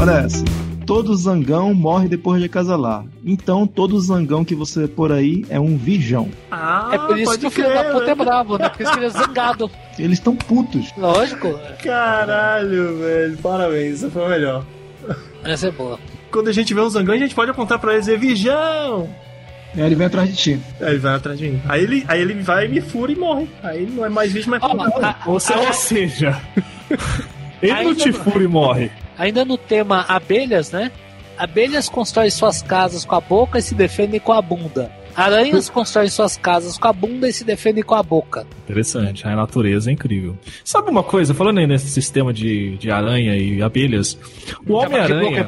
Olha essa. Todo zangão morre depois de acasalar. Então, todo zangão que você por aí é um virgão. Ah, é por isso que o filho crer, da puta é bravo, né? Por isso que ele é zangado. Eles estão putos. Lógico. Caralho, velho, parabéns, essa foi a melhor. Essa é boa. Quando a gente vê um zangão, a gente pode apontar pra ele e dizer, Virgão! Aí ele vem atrás de ti. Aí ele vai atrás de mim. Aí ele, aí ele vai, me fura e morre. Aí ele não é mais vítima, mas Ó, a- Ou, se- ou seja, ele não te fura e morre. Ainda no tema abelhas, né? Abelhas constroem suas casas com a boca e se defendem com a bunda. Aranhas constroem suas casas com a bunda e se defendem com a boca. Interessante, a natureza é incrível. Sabe uma coisa, falando aí nesse sistema de, de aranha e abelhas, o Homem-Aranha,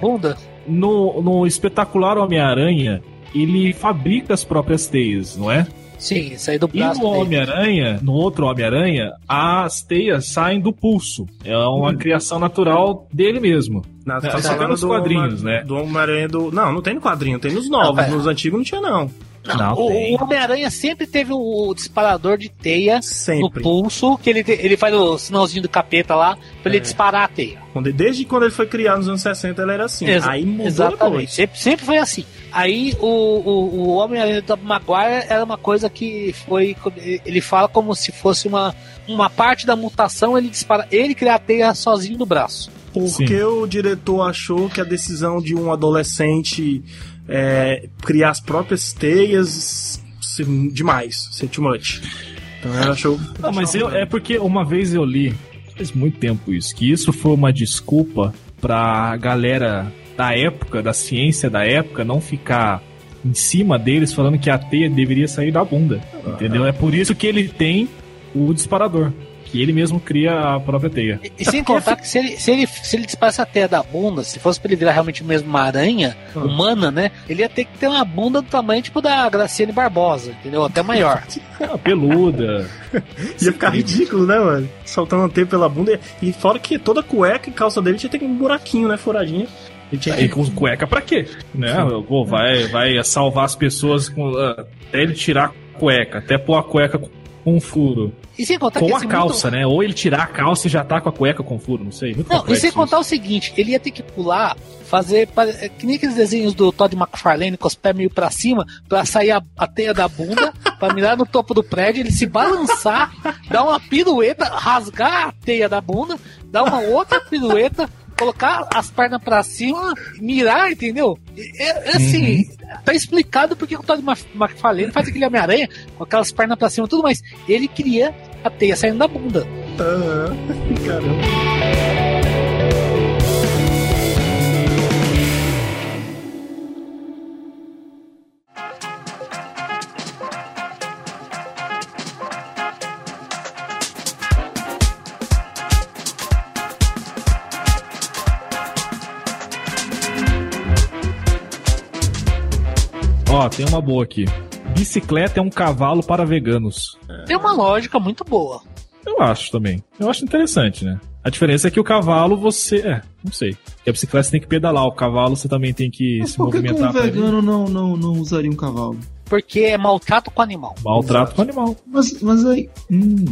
no, no espetacular Homem-Aranha, ele fabrica as próprias teias, não é? Sim, isso aí do E braço no dele. Homem-Aranha, no outro Homem-Aranha, as teias saem do pulso. É uma criação natural dele mesmo. Não, É, só tem nos quadrinhos, né? Do Homem-Aranha do. Não, não tem no quadrinho, tem nos novos. Não, é. nos antigos não tinha, não. Não, O, tem. o Homem-Aranha sempre teve o disparador de teia no Sempre. pulso, que ele, ele faz o sinalzinho do capeta lá pra ele É. disparar a teia. Desde quando ele foi criado nos anos 60, ele era assim. Exa- Aí mudou Exatamente. depois. Sempre, sempre foi assim. Aí o, o, o Homem-Aranha do Maguire era uma coisa que foi. Ele fala como se fosse uma, uma parte da mutação, ele dispara. Ele cria a teia sozinho no braço. Porque Sim. o diretor achou que a decisão de um adolescente é, criar as próprias teias demais, ser too much. Então ele achou. Não, mas eu, é porque uma vez eu li, faz muito tempo isso, que isso foi uma desculpa pra galera da época, da ciência da época, não ficar em cima deles falando que a teia deveria sair da bunda. Entendeu? É por isso que ele tem o disparador. Que ele mesmo cria a própria teia. E, e sem contar que se ele, se, ele, se ele disparasse a teia da bunda, se fosse pra ele virar realmente mesmo uma aranha humana, né? Ele ia ter que ter uma bunda do tamanho tipo da Graciane Barbosa, entendeu? Até maior. Ah, peluda. Ia ficar ridículo, né, mano? Soltando a teia pela bunda. E fora que toda cueca e calça dele tinha que ter um buraquinho, né? Furadinho. Ele tinha que. com cueca pra quê? Né? Pô, vai, vai salvar as pessoas com, até ele tirar a cueca, até pôr a cueca com um furo. E sem contar que Com a esse calça, mundo- né? Ou ele tirar a calça e já tá com a cueca com furo, não sei. Muito Não, e sem isso. contar o seguinte, ele ia ter que pular, fazer é que nem aqueles desenhos do Todd McFarlane com os pés meio pra cima, pra sair a, a teia da bunda, pra mirar no topo do prédio, ele se balançar, dar uma pirueta, rasgar a teia da bunda, dar uma outra pirueta, colocar as pernas pra cima, mirar, entendeu? É, é assim, tá explicado porque o Todd Mc- McFarlane faz aquele Homem-Aranha com aquelas pernas pra cima e tudo mais. Ele queria a teia saindo da bunda. Aham. Caramba. Ó, tem uma boa aqui. Bicicleta é um cavalo para veganos. Tem uma lógica muito boa. Eu acho também. Eu acho interessante, né? A diferença é que o cavalo você. É, não sei. Porque a bicicleta você tem que pedalar, o cavalo você também tem que Mas se por que, que um movimentar. pra ele. vegano não, não, não usaria um cavalo? Porque é maltrato com o animal. Maltrato com o animal. Mas, mas aí. Hum,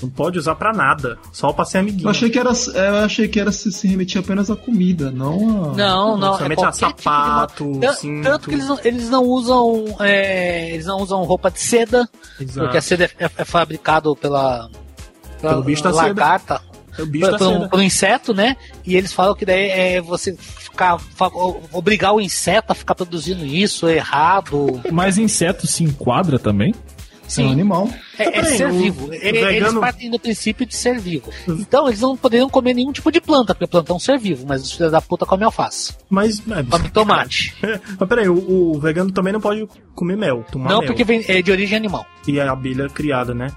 Não pode usar pra nada, só pra ser amiguinho. eu achei que era, eu achei que era se, se remetia apenas à comida, não a. Não, não, é Somente a qualquer tipo de sapato. Tanto que eles não, eles não usam. é, eles não usam roupa de seda, Exato. porque a seda é, é- é fabricado pela. pela Pelo bicho da seda. lagarta. É o bicho um, seda. um inseto, né? E eles falam que daí é você ficar. obrigar o inseto a ficar produzindo isso é errado. Mas inseto se enquadra também? É um animal. É, é Também, ser vivo. o E- Eles vegano- partem do princípio de ser vivo. Então eles não poderiam comer nenhum tipo de planta, porque planta é um ser vivo, mas os filhos da puta comem alface. Mas, é, Come tomate. mas peraí, o, o vegano também não pode comer mel, tomar não, mel. porque vem, é de origem animal. E a abelha criada, né?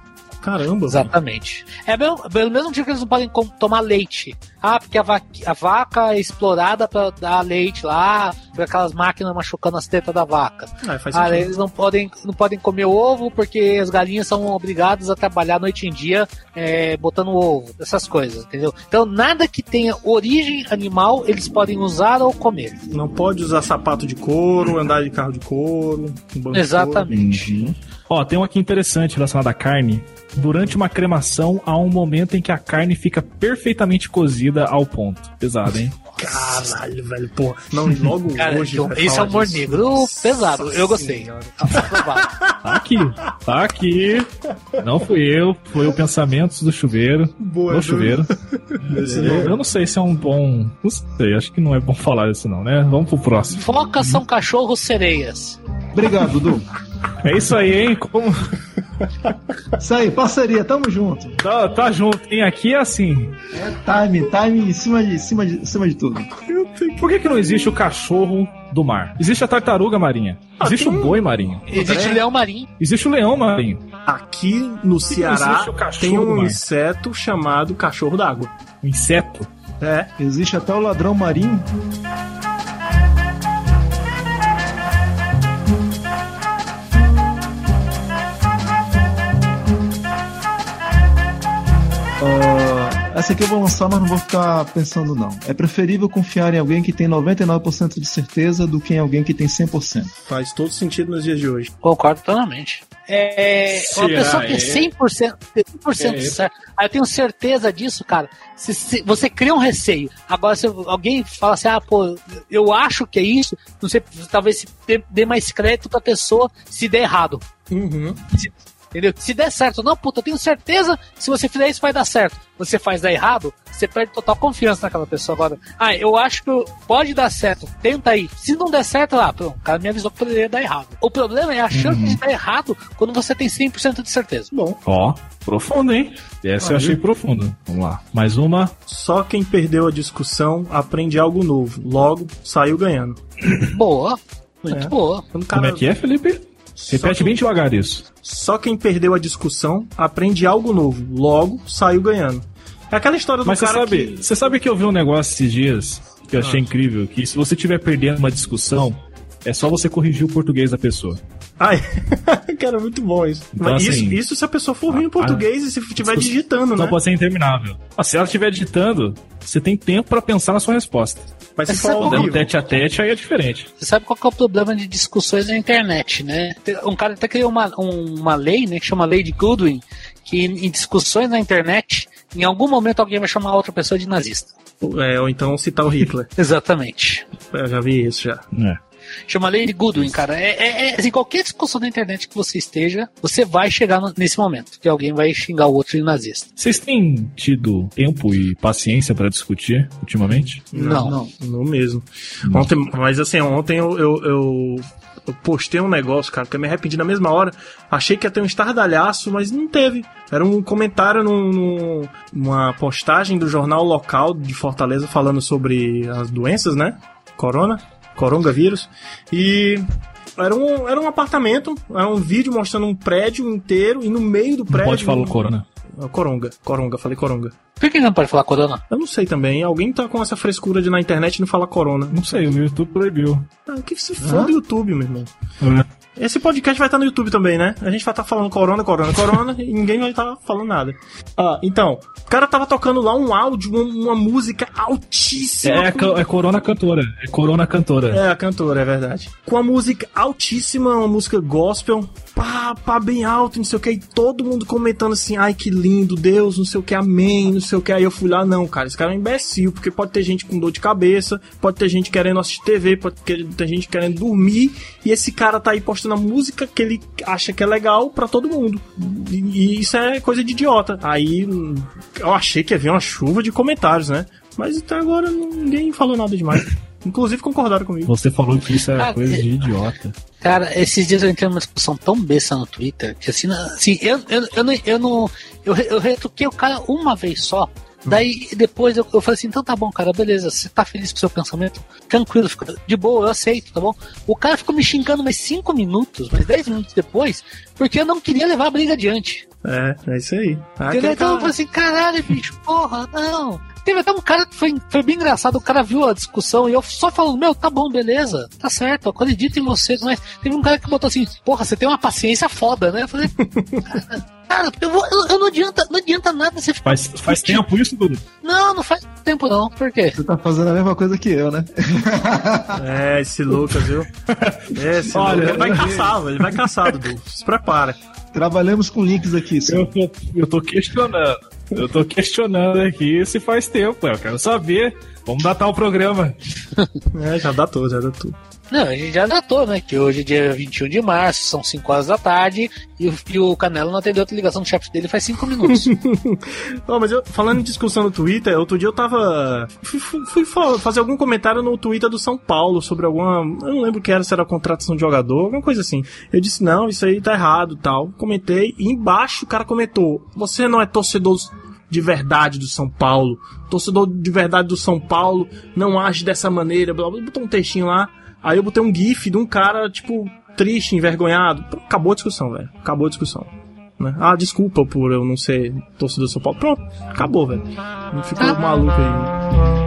Caramba. Exatamente. É mesmo, pelo mesmo tipo que eles não podem tomar leite. Ah, porque a, va- a vaca é explorada pra dar leite lá, por aquelas máquinas machucando as tetas da vaca. Ah, faz Ah, eles não podem, não podem comer ovo porque as galinhas são obrigadas a trabalhar noite e dia é, botando ovo, essas coisas, entendeu? Então nada que tenha origem animal eles podem usar ou comer. Não pode usar sapato de couro, andar de carro de couro. um banco de Exatamente. Ó, tem um aqui interessante relacionado à carne. Durante uma cremação, há um momento em que a carne fica perfeitamente cozida ao ponto. Pesado, hein? Caralho, velho, porra. Não, logo Cara, hoje. então, isso é falar humor negro Nossa pesado. Eu gostei. Aprovado. Tá aqui, tá aqui. Não fui eu, foi o Pensamentos do Chuveiro. Boa, no Edu. chuveiro. Eu, eu não sei se é um bom. Não sei, acho que não é bom falar isso, não, né? Vamos pro próximo. Focas são cachorros sereias. Obrigado, Dudu. É isso aí, hein? Como... Isso aí, parceria, tamo junto. Tá, tá junto, hein? Aqui é assim. É time, time em cima de, cima de, cima de tudo. Por que, que não existe o cachorro do mar? Existe a tartaruga marinha. Existe o boi marinho. Existe É. leão marinho. Existe o leão marinho. Aqui no Ceará existe o cachorro tem um inseto chamado cachorro d'água. O inseto. É. Existe até o ladrão marinho. Essa aqui eu vou lançar, mas não vou ficar pensando não. É preferível confiar em alguém que tem 99% de certeza do que em alguém que tem 100%. Faz todo sentido nos dias de hoje. Concordo plenamente. É, uma Será, pessoa que é? é 100%, 100% É. certo. Aí eu tenho certeza disso, cara. Se, se- você cria um receio. Agora, se alguém fala assim, ah, pô, eu acho que é isso, não sei, talvez se dê, dê mais crédito pra pessoa se der errado. Uhum. Se- entendeu? Se der certo, não, puta, eu tenho certeza que se você fizer isso vai dar certo. Você faz dar errado, você perde total confiança naquela pessoa. Agora, ah, eu acho que pode dar certo, tenta aí. Se não der certo, lá, pronto, o cara me avisou que poderia dar errado. O problema é a chance de dar errado quando você tem 100% de certeza. Bom, Ó, profundo, hein? Essa eu achei profundo. Vamos lá. Mais uma. só quem perdeu a discussão aprende algo novo. Logo, saiu ganhando. Boa, muito É. boa. Cara- Como é que é, Felipe? Repete que- bem devagar isso. Só quem perdeu a discussão aprende algo novo. Logo, saiu ganhando. É aquela história do Mas você cara sabe, que... você sabe que eu vi um negócio esses dias que eu achei Ah. incrível, que se você estiver perdendo uma discussão, é só você corrigir o português da pessoa. Ai, cara, muito bom isso. Então, Mas assim, isso, isso se a pessoa for ruim em português e se estiver digitando, Não né? pode ser interminável. Ah, se ela estiver digitando, você tem tempo pra pensar na sua resposta. Mas se Essa for ao é tete a tete, aí é diferente. Você sabe qual que é o problema de discussões na internet, né? Um cara até criou uma, um- uma lei, né, que chama Lei de Goodwin, que em discussões na internet, em algum momento alguém vai chamar a outra pessoa de nazista. É, ou então citar o Hitler. Exatamente. Eu já vi isso já. É. Chama Lei de Goodwin, cara. É, é, é, assim, qualquer discussão na internet que você esteja, você vai chegar no- nesse momento, que alguém vai xingar o outro de nazista. Vocês têm tido tempo e paciência pra discutir ultimamente? Não. Não. Não mesmo. Ontem, mas assim, ontem eu, eu, eu, eu postei um negócio, cara, que eu me arrependi na mesma hora. Achei que ia ter um estardalhaço, mas não teve. Era um comentário num, num- numa postagem do jornal local de Fortaleza falando sobre as doenças, né? Corona, coronavírus. E era um, era um apartamento, era um vídeo mostrando um prédio inteiro e no meio do Não prédio. pode falar o corona. Coronga, coronga, falei coronga. Por que não pode falar corona? Eu não sei também. Alguém tá com essa frescura de na internet não falar corona. Não sei, o YouTube proibiu. Ah, que se foda o YouTube, meu irmão. Esse podcast vai estar no YouTube também, né? A gente vai estar falando corona, corona, corona e ninguém vai estar falando nada. Ah, então, o cara tava tocando lá um áudio, uma, uma música altíssima. É, com- é Corona Cantora. É Corona Cantora. É, a cantora, é verdade. Com a música altíssima, uma música gospel, pá, pá, bem alto, não sei o que, e todo mundo comentando assim, ai que lindo, Deus, não sei o que, amém, não sei o que. Aí eu fui lá, não, cara, esse cara é um imbecil, porque pode ter gente com dor de cabeça, pode ter gente querendo assistir TV, pode ter gente querendo dormir, e esse cara tá aí postando a música que ele acha que é legal pra todo mundo. E, e isso é coisa de idiota. Aí eu achei que ia vir uma chuva de comentários, né? Mas até agora ninguém falou nada demais. Inclusive concordaram comigo. Você falou que isso é Ah, coisa é- de idiota. Cara, esses dias eu entrei numa discussão tão besta no Twitter que assim, assim eu, eu, eu, não, eu não. Eu, eu retruquei o cara uma vez só. Daí depois eu, eu falei assim, então tá bom, cara, beleza, você tá feliz com o seu pensamento? Tranquilo, fica de boa, eu aceito, tá bom? O cara ficou me xingando mais 5 minutos, mais 10 minutos depois, porque eu não queria levar a briga adiante. É, é isso aí. Ah, Entendeu? Então eu cara- falei assim, caralho, bicho, porra, não. Teve até um cara que foi, foi bem engraçado, o cara viu a discussão e eu só falando, meu, tá bom, beleza, tá certo, acredito em você, mas teve um cara que botou assim, porra, você tem uma paciência foda, né? Eu falei, cara, eu, vou, eu, eu não adianta, não adianta nada você ficar. Faz, faz tempo isso, Dudu? Não, não faz tempo não, por quê? Você tá fazendo a mesma coisa que eu, né? É, esse Lucas, viu? Esse Olha, Lucas, ele vai caçar, ele vai caçar, Dudu. Se prepara. Trabalhamos com links aqui, Eu tô, eu tô questionando. Eu tô questionando aqui se faz tempo. Eu quero saber. Vamos datar o programa. É, já tudo, já tudo. Não, a gente já datou, né? Que hoje é dia 21 de março, são 5 horas da tarde, e o, e o Canelo não atendeu outra ligação do chefe dele faz 5 minutos. Ó, mas eu, falando em discussão no Twitter, outro dia eu tava. Fui, fui- fui fa- fazer algum comentário no Twitter do São Paulo sobre alguma. Eu não lembro o que era, se era contratação de jogador, alguma coisa assim. Eu disse, não, isso aí tá errado tal. Comentei, e embaixo o cara comentou: Você não é torcedor de verdade do São Paulo. Torcedor de verdade do São Paulo não age dessa maneira. Blá, blá, botou um textinho lá. Aí eu botei um GIF de um cara, tipo, triste, envergonhado. Pô, Acabou a discussão, velho. Acabou a discussão né? Ah, desculpa por eu não ser torcedor do São Paulo. Pronto, acabou, velho. Não ficou maluco aí. né?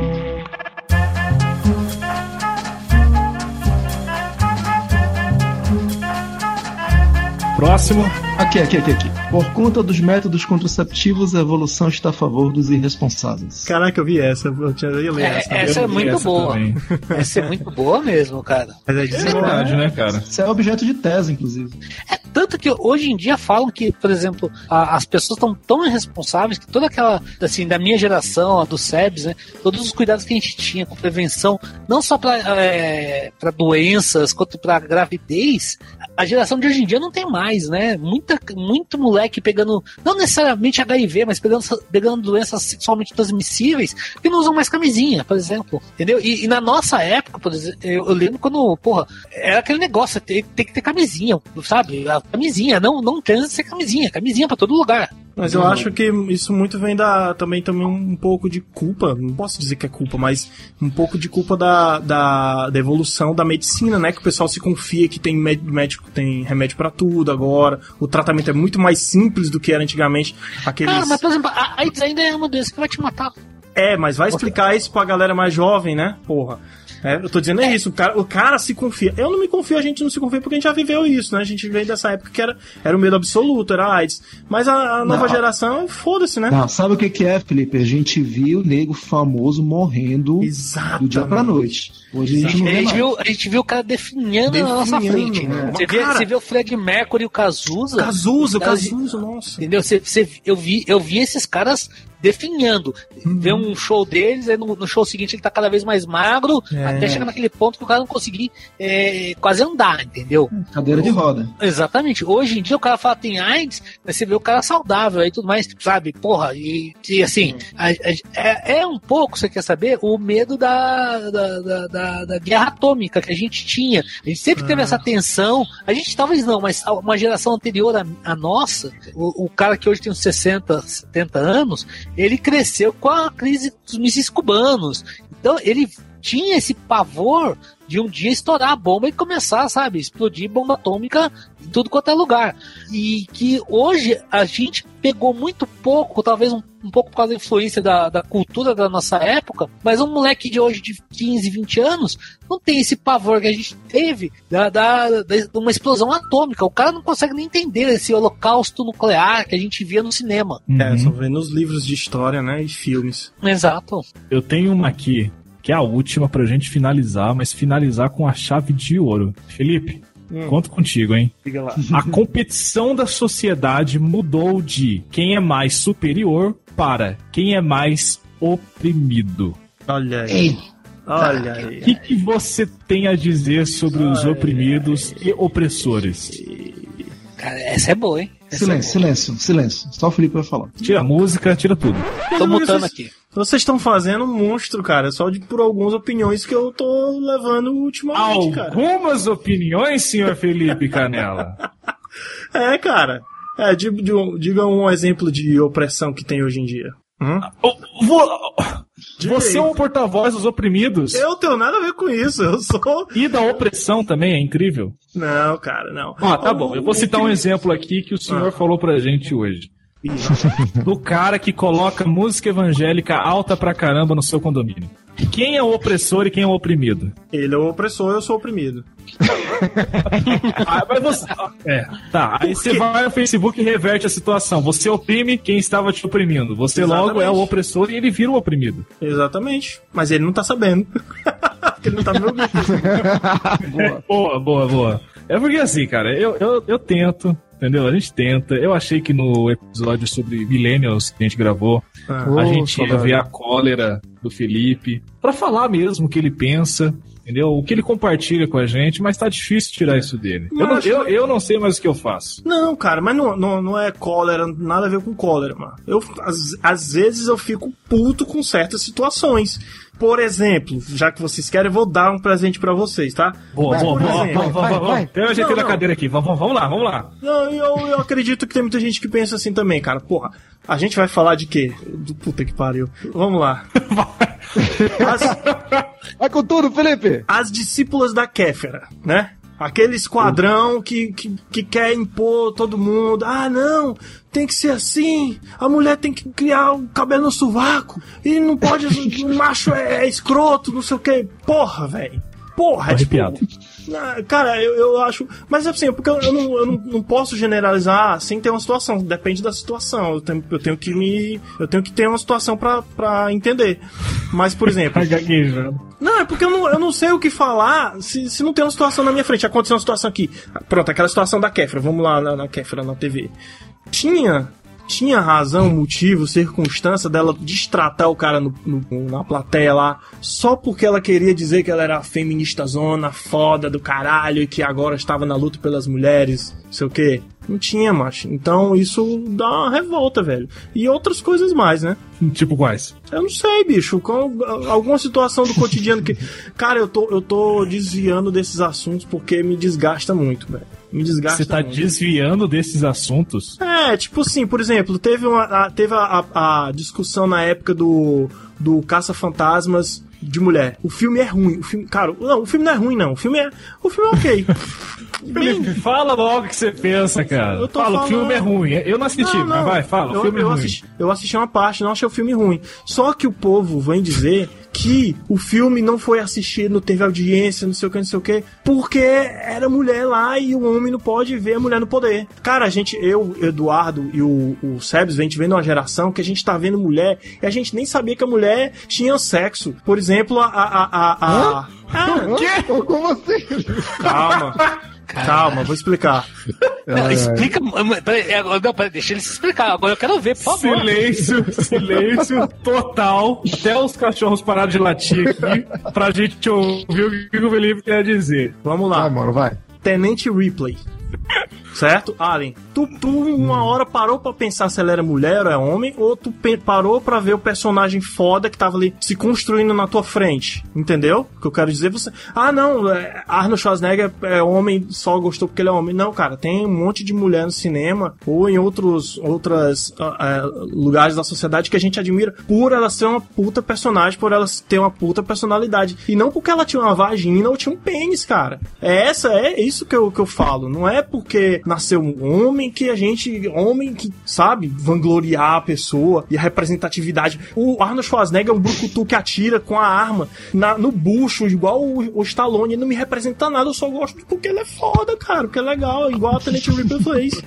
Próximo. Aqui, aqui, aqui, aqui. Por conta dos métodos contraceptivos, a evolução está a favor dos irresponsáveis. Caraca, eu vi essa. Eu, tinha, eu ia ler É, essa. essa é muito Essa boa. também. Essa é muito boa mesmo, cara. Mas é É disso, verdade, né, cara? Isso é objeto de tese, inclusive. É tanto que hoje em dia falam que, por exemplo, a- as pessoas estão tão irresponsáveis que toda aquela, assim, da minha geração, a do SEBS, né? Todos os cuidados que a gente tinha com prevenção, não só para doenças, quanto para gravidez, a geração de hoje em dia não tem mais, né? Muita, muito moleque pegando, não necessariamente HIV, mas pegando, pegando doenças sexualmente transmissíveis que não usam mais camisinha, por exemplo. Entendeu? E, e na nossa época, por exemplo, eu, eu lembro quando, porra, era aquele negócio, tem, tem que ter camisinha, sabe? Camisinha, não, não transa sem camisinha, camisinha pra todo lugar. Mas eu acho que isso muito vem da também também um pouco de culpa, não posso dizer que é culpa, mas um pouco de culpa da, da, da evolução da medicina, né? Que o pessoal se confia que tem mé- médico, tem remédio pra tudo agora, o tratamento é muito mais simples do que era antigamente. Aqueles... Ah, mas por exemplo, a AIDS ainda é uma doença que vai te matar. É, mas vai explicar isso pra galera mais jovem, né? Porra. É, eu tô dizendo é isso, o cara, o cara se confia. Eu não me confio, a gente não se confia porque a gente já viveu isso, né? A gente veio dessa época que era, era o medo absoluto, era AIDS. Mas a, a nova Não. geração, foda-se, né? Não, sabe o que, que é, Felipe? A gente viu o nego famoso morrendo Exato. do dia pra noite. Hoje a gente não A vê gente, mais. viu, a gente viu o cara definhando, na nossa Definhando, frente. né? Você, vê, Cara- você vê o Fred Mercury e o Cazuza. Cazuza, o Elas- Cazuza, nossa. Entendeu? Você, você- eu, vi, eu vi esses caras definhando. Uhum. Vê um show deles, aí no, no show seguinte ele tá cada vez mais magro, É. até chegar naquele ponto que o cara não conseguir é, quase andar, entendeu? Cadeira de roda. Exatamente. Hoje em dia o cara fala tem AIDS, mas você vê o cara saudável aí e tudo mais, sabe? Porra, e, e assim, a- a- é, é um pouco, você quer saber, o medo da, da, da, da- da guerra atômica que a gente tinha. A gente sempre teve essa tensão, a gente talvez não, mas uma geração anterior à, à nossa, o, o cara que hoje tem uns 60, 70 anos, ele cresceu com a crise dos mísseis cubanos. Então ele tinha esse pavor de um dia estourar a bomba e começar, sabe, explodir bomba atômica em tudo quanto é lugar. E que hoje a gente pegou muito pouco, talvez um, um pouco por causa da influência da, da cultura da nossa época, mas um moleque de hoje de 15, 20 anos não tem esse pavor que a gente teve da, da, da- de uma explosão atômica. O cara não consegue nem entender esse holocausto nuclear que a gente via no cinema. É, só vendo nos livros de história, né? E filmes. Exato. Eu tenho uma aqui, que é a última pra gente finalizar, mas finalizar com a chave de ouro. Felipe, Hum. conto contigo, hein? Diga lá. A competição da sociedade mudou de quem é mais superior para quem é mais oprimido. Olha aí. Olha O aí. que, que você tem a dizer sobre os oprimidos e opressores? Cara, essa é boa, hein? Essa Silêncio, silêncio, silêncio. Só o Felipe vai falar. Tira a música, tira tudo. é. Tô mutando aqui. Vocês estão fazendo um monstro, cara, só de por algumas opiniões que eu tô levando ultimamente, cara. Algumas opiniões, senhor Felipe Canela. É, cara. É, diga, diga- um exemplo de opressão que tem hoje em dia. Hum? Ô, vo- Diga Você é um porta-voz dos oprimidos. Eu tenho nada a ver com isso, eu sou. E da opressão também, é incrível. Não, cara, não. Ó, tá bom. Eu vou citar um exemplo aqui que o senhor Ah. falou pra gente hoje. Do cara que coloca música evangélica alta pra caramba no seu condomínio. Quem é o opressor e quem é o oprimido? Ele é o opressor, eu sou o oprimido. Ah, mas você... É, tá. Aí você vai no Facebook e reverte a situação. Você oprime quem estava te oprimindo. Você logo é o Exatamente. opressor e ele vira o oprimido. Exatamente. Mas ele não tá sabendo. ele não tá no meu grupo. Boa, boa, boa. É porque assim, cara, eu, eu, eu tento, entendeu? A gente tenta. Eu achei que no episódio sobre Millennials que a gente gravou, Ah. a gente ia ver a cólera do Felipe pra falar mesmo o que ele pensa. Entendeu? O que ele compartilha com a gente, mas tá difícil tirar isso dele. Eu não, eu, eu não sei mais o que eu faço. Não, cara, mas não, não, não é cólera, nada a ver com cólera, mano. Eu, às, às vezes eu fico puto com certas situações. Por exemplo, já que vocês querem, eu vou dar um presente pra vocês, tá? Boa, boa, boa. exemplo- Vamos, vamos, vamos. vai. Um da não. cadeira aqui. Vamos, vamos lá, vamos lá. Não, eu, eu acredito que tem muita gente que pensa assim também, cara. Porra, a gente vai falar de quê? Do puta que pariu. Vamos lá. As, Vai com tudo, Felipe! as discípulas da Kéfera, né? Aquele esquadrão que, que, que quer impor todo mundo. Ah, não, tem que ser assim. A mulher tem que criar o cabelo no sovaco. E não pode. o macho é, é escroto, não sei o que. Porra, velho. Porra, é tipo. Arrepiado. Ah, Cara, eu, eu acho. Mas assim, porque eu, eu não, eu não, não posso generalizar sem ter uma situação. Depende da situação. Eu tenho, eu tenho que me. Eu tenho que ter uma situação pra, pra entender. Mas, por exemplo. Não, é porque eu não, eu não sei o que falar se, se não tem uma situação na minha frente. Aconteceu uma situação aqui. Pronto, aquela situação da Kéfera. Vamos lá na, na Kéfera na TV. Tinha. Tinha razão, motivo, circunstância dela destratar o cara no, no- na plateia lá só porque ela queria dizer que ela era feminista zona, foda do caralho e que agora estava na luta pelas mulheres, sei o quê. Não tinha, macho. Então isso dá uma revolta, velho. E outras coisas mais, né? Tipo quais? Eu não sei, bicho. Com alguma situação do cotidiano que. Cara, eu tô, eu tô desviando desses assuntos porque me desgasta muito, velho. Me desgasta Você tá muito. desviando desses assuntos? É, tipo assim, por exemplo, teve, uma, a, teve a, a- a discussão na época do, do Caça-Fantasmas de mulher. O filme é ruim. O filme, cara, não, o filme não é ruim, não. O filme é. O filme é ok. Felipe, fala logo o que você pensa, cara. Eu tô Fala, o falando- filme é ruim. Eu não assisti, Não, mas não. vai, fala, o eu, filme é eu ruim. Assisti, eu assisti uma parte, não achei o filme ruim. Só que o povo vem dizer que o filme não foi assistido, não teve audiência, não sei o que, não sei o que, porque era mulher lá e o homem não pode ver a mulher no poder. Cara, a gente, eu, Eduardo e o, o Sebs, vem vendo uma geração que a gente tá vendo mulher e a gente nem sabia que a mulher tinha sexo. Por exemplo, a. a, a, a, a- Hã? Como assim? Calma. Calma, vou explicar. Não, explica. Peraí, agora- não, peraí, deixa ele se explicar. Agora eu quero ver, por favor. Silêncio, silêncio total. Até os cachorros pararam de latir aqui pra gente ouvir o que o Felipe quer dizer. Vamos lá. Vai, mano, vai. Tenente Ripley. Certo? Alien, tu, tu uma hora parou pra pensar se ela era mulher ou é homem, ou tu parou pra ver o personagem foda que tava ali se construindo na tua frente. Entendeu? O que eu quero dizer você. Ah, não, é, Arnold Schwarzenegger é homem, só gostou porque ele é homem. Não, cara, tem um monte de mulher no cinema ou em outros outras ah, ah, lugares da sociedade que a gente admira por ela ser uma puta personagem, por ela ter uma puta personalidade. E não porque ela tinha uma vagina ou tinha um pênis, cara. É essa, é isso que eu, que eu falo. Não é porque nasceu um homem que a gente. Homem que, sabe, vangloriar a pessoa e a representatividade. O Arnold Schwarzenegger é um brucutu que atira com a arma na- no bucho, igual o, o Stallone. Ele não me representa nada, eu só gosto porque ele é foda, cara, porque é legal, igual a Tenente Ripper fez.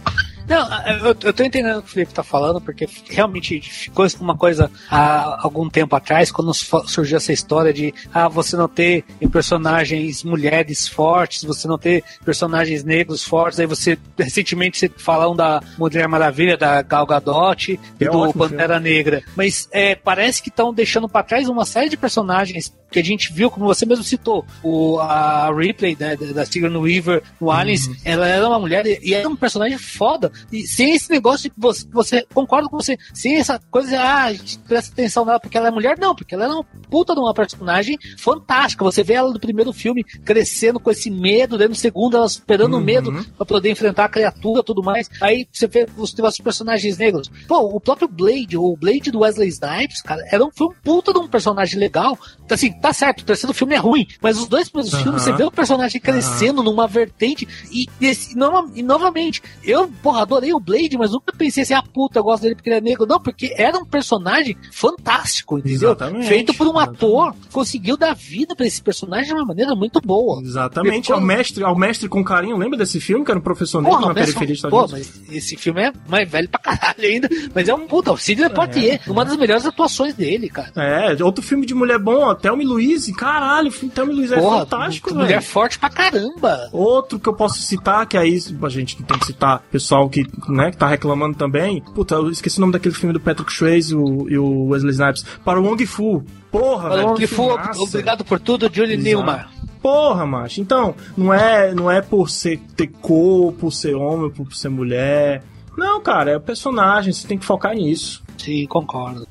Não, eu, eu tô entendendo o que o Felipe tá falando, porque realmente ficou uma coisa há algum tempo atrás, quando su- surgiu essa história de ah, você não ter personagens mulheres fortes, você não ter personagens negros fortes, aí você, recentemente, você falam da Mulher Maravilha, da Gal Gadot e É do Pantera Negra. Mas é, parece que estão deixando pra trás uma série de personagens que a gente viu, como você mesmo citou, o, a Ripley, né, da Sigourney Weaver no Aliens, ela era uma mulher e era um personagem foda. E sem esse negócio de que você, você concordo com você, sem essa coisa de, ah, a gente presta atenção nela porque ela é mulher, não, porque ela é uma puta de uma personagem fantástica. Você vê ela no primeiro filme crescendo com esse medo, daí no segundo ela superando o medo pra poder enfrentar a criatura e tudo mais. Aí você vê tem os personagens negros. Pô, o próprio Blade, o Blade do Wesley Snipes, cara, era um, foi um puta de um personagem legal. Assim, tá certo, o terceiro filme é ruim, mas os dois primeiros filmes você vê o personagem crescendo numa vertente e, nova- e novamente, eu, porra, adorei o Blade, mas nunca pensei assim, ah, puta, eu gosto dele porque ele é negro. Não, porque era um personagem fantástico, entendeu? Exatamente. Feito por um ator, conseguiu dar vida pra esse personagem de uma maneira muito boa. Exatamente, ao mestre, ao mestre com carinho. Lembra desse filme que era um professor negro Porra, na periferia de pô, mas esse filme é mais velho pra caralho ainda. Mas é um puta, o Sidney Poitier, uma das melhores atuações dele, cara. É, outro filme de mulher bom, ó, Thelma e Louise. Caralho, o filme Thelma e Louise é Porra, fantástico, mulher velho. forte pra caramba. Outro que eu posso citar, que aí a gente tem que citar pessoal que, né, que tá reclamando também. Puta, eu esqueci o nome daquele filme do Patrick Swayze e o, e o Wesley Snipes. Para o Wong Fu. Porra, velho. for, filmaço. obrigado por tudo, Julie. Newmar. Porra, macho. Então, não é, não é por ser ter cor, por ser homem, por ser mulher. Não, cara, é o personagem, você tem que focar nisso. Sim, concordo.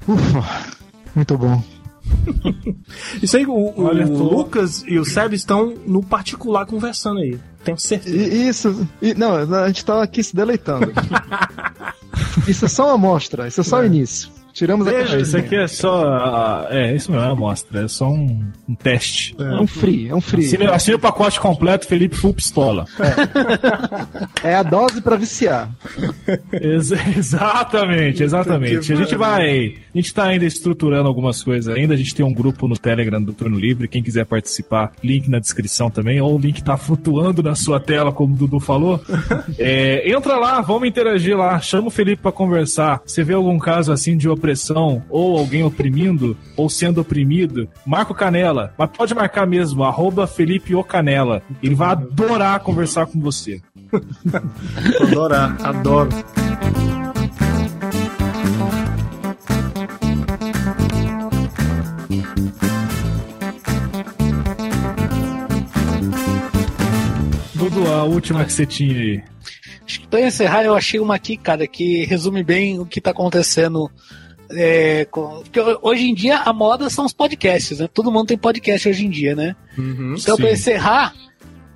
Muito bom. Isso aí, o, o Olha, tô- Lucas e o Seb estão no particular conversando aí. Tenho certeza. Isso, e- não, a gente tá aqui se deleitando. isso é só uma amostra, isso é só o início. Tiramos a Veja, casquinha. Isso aqui é só. É, isso mesmo, é uma amostra. É só um, um teste. É um free, é um free. Assine, assine o pacote completo, Felipe Full Pistola. É a dose pra viciar. Ex- exatamente, exatamente. A gente vai. A gente tá ainda estruturando algumas coisas ainda. A gente tem um grupo no Telegram do Turno Livre. Quem quiser participar, link na descrição também. Ou o link tá flutuando na sua tela, como o Dudu falou. É, entra lá, vamos interagir lá. Chama o Felipe pra conversar. Você vê algum caso assim de opressão, ou alguém oprimindo, ou sendo oprimido, marca o Canela. Mas pode marcar mesmo, arroba Felipe o Canela. Ele vai adorar conversar com você. Adorar, adoro. Dudu, a última que você tinha aí. Acho que pra encerrar, eu achei uma aqui, cara, que resume bem o que tá acontecendo. É, com- porque hoje em dia a moda são os podcasts, né? Todo mundo tem podcast hoje em dia, né? então, sim. pra encerrar,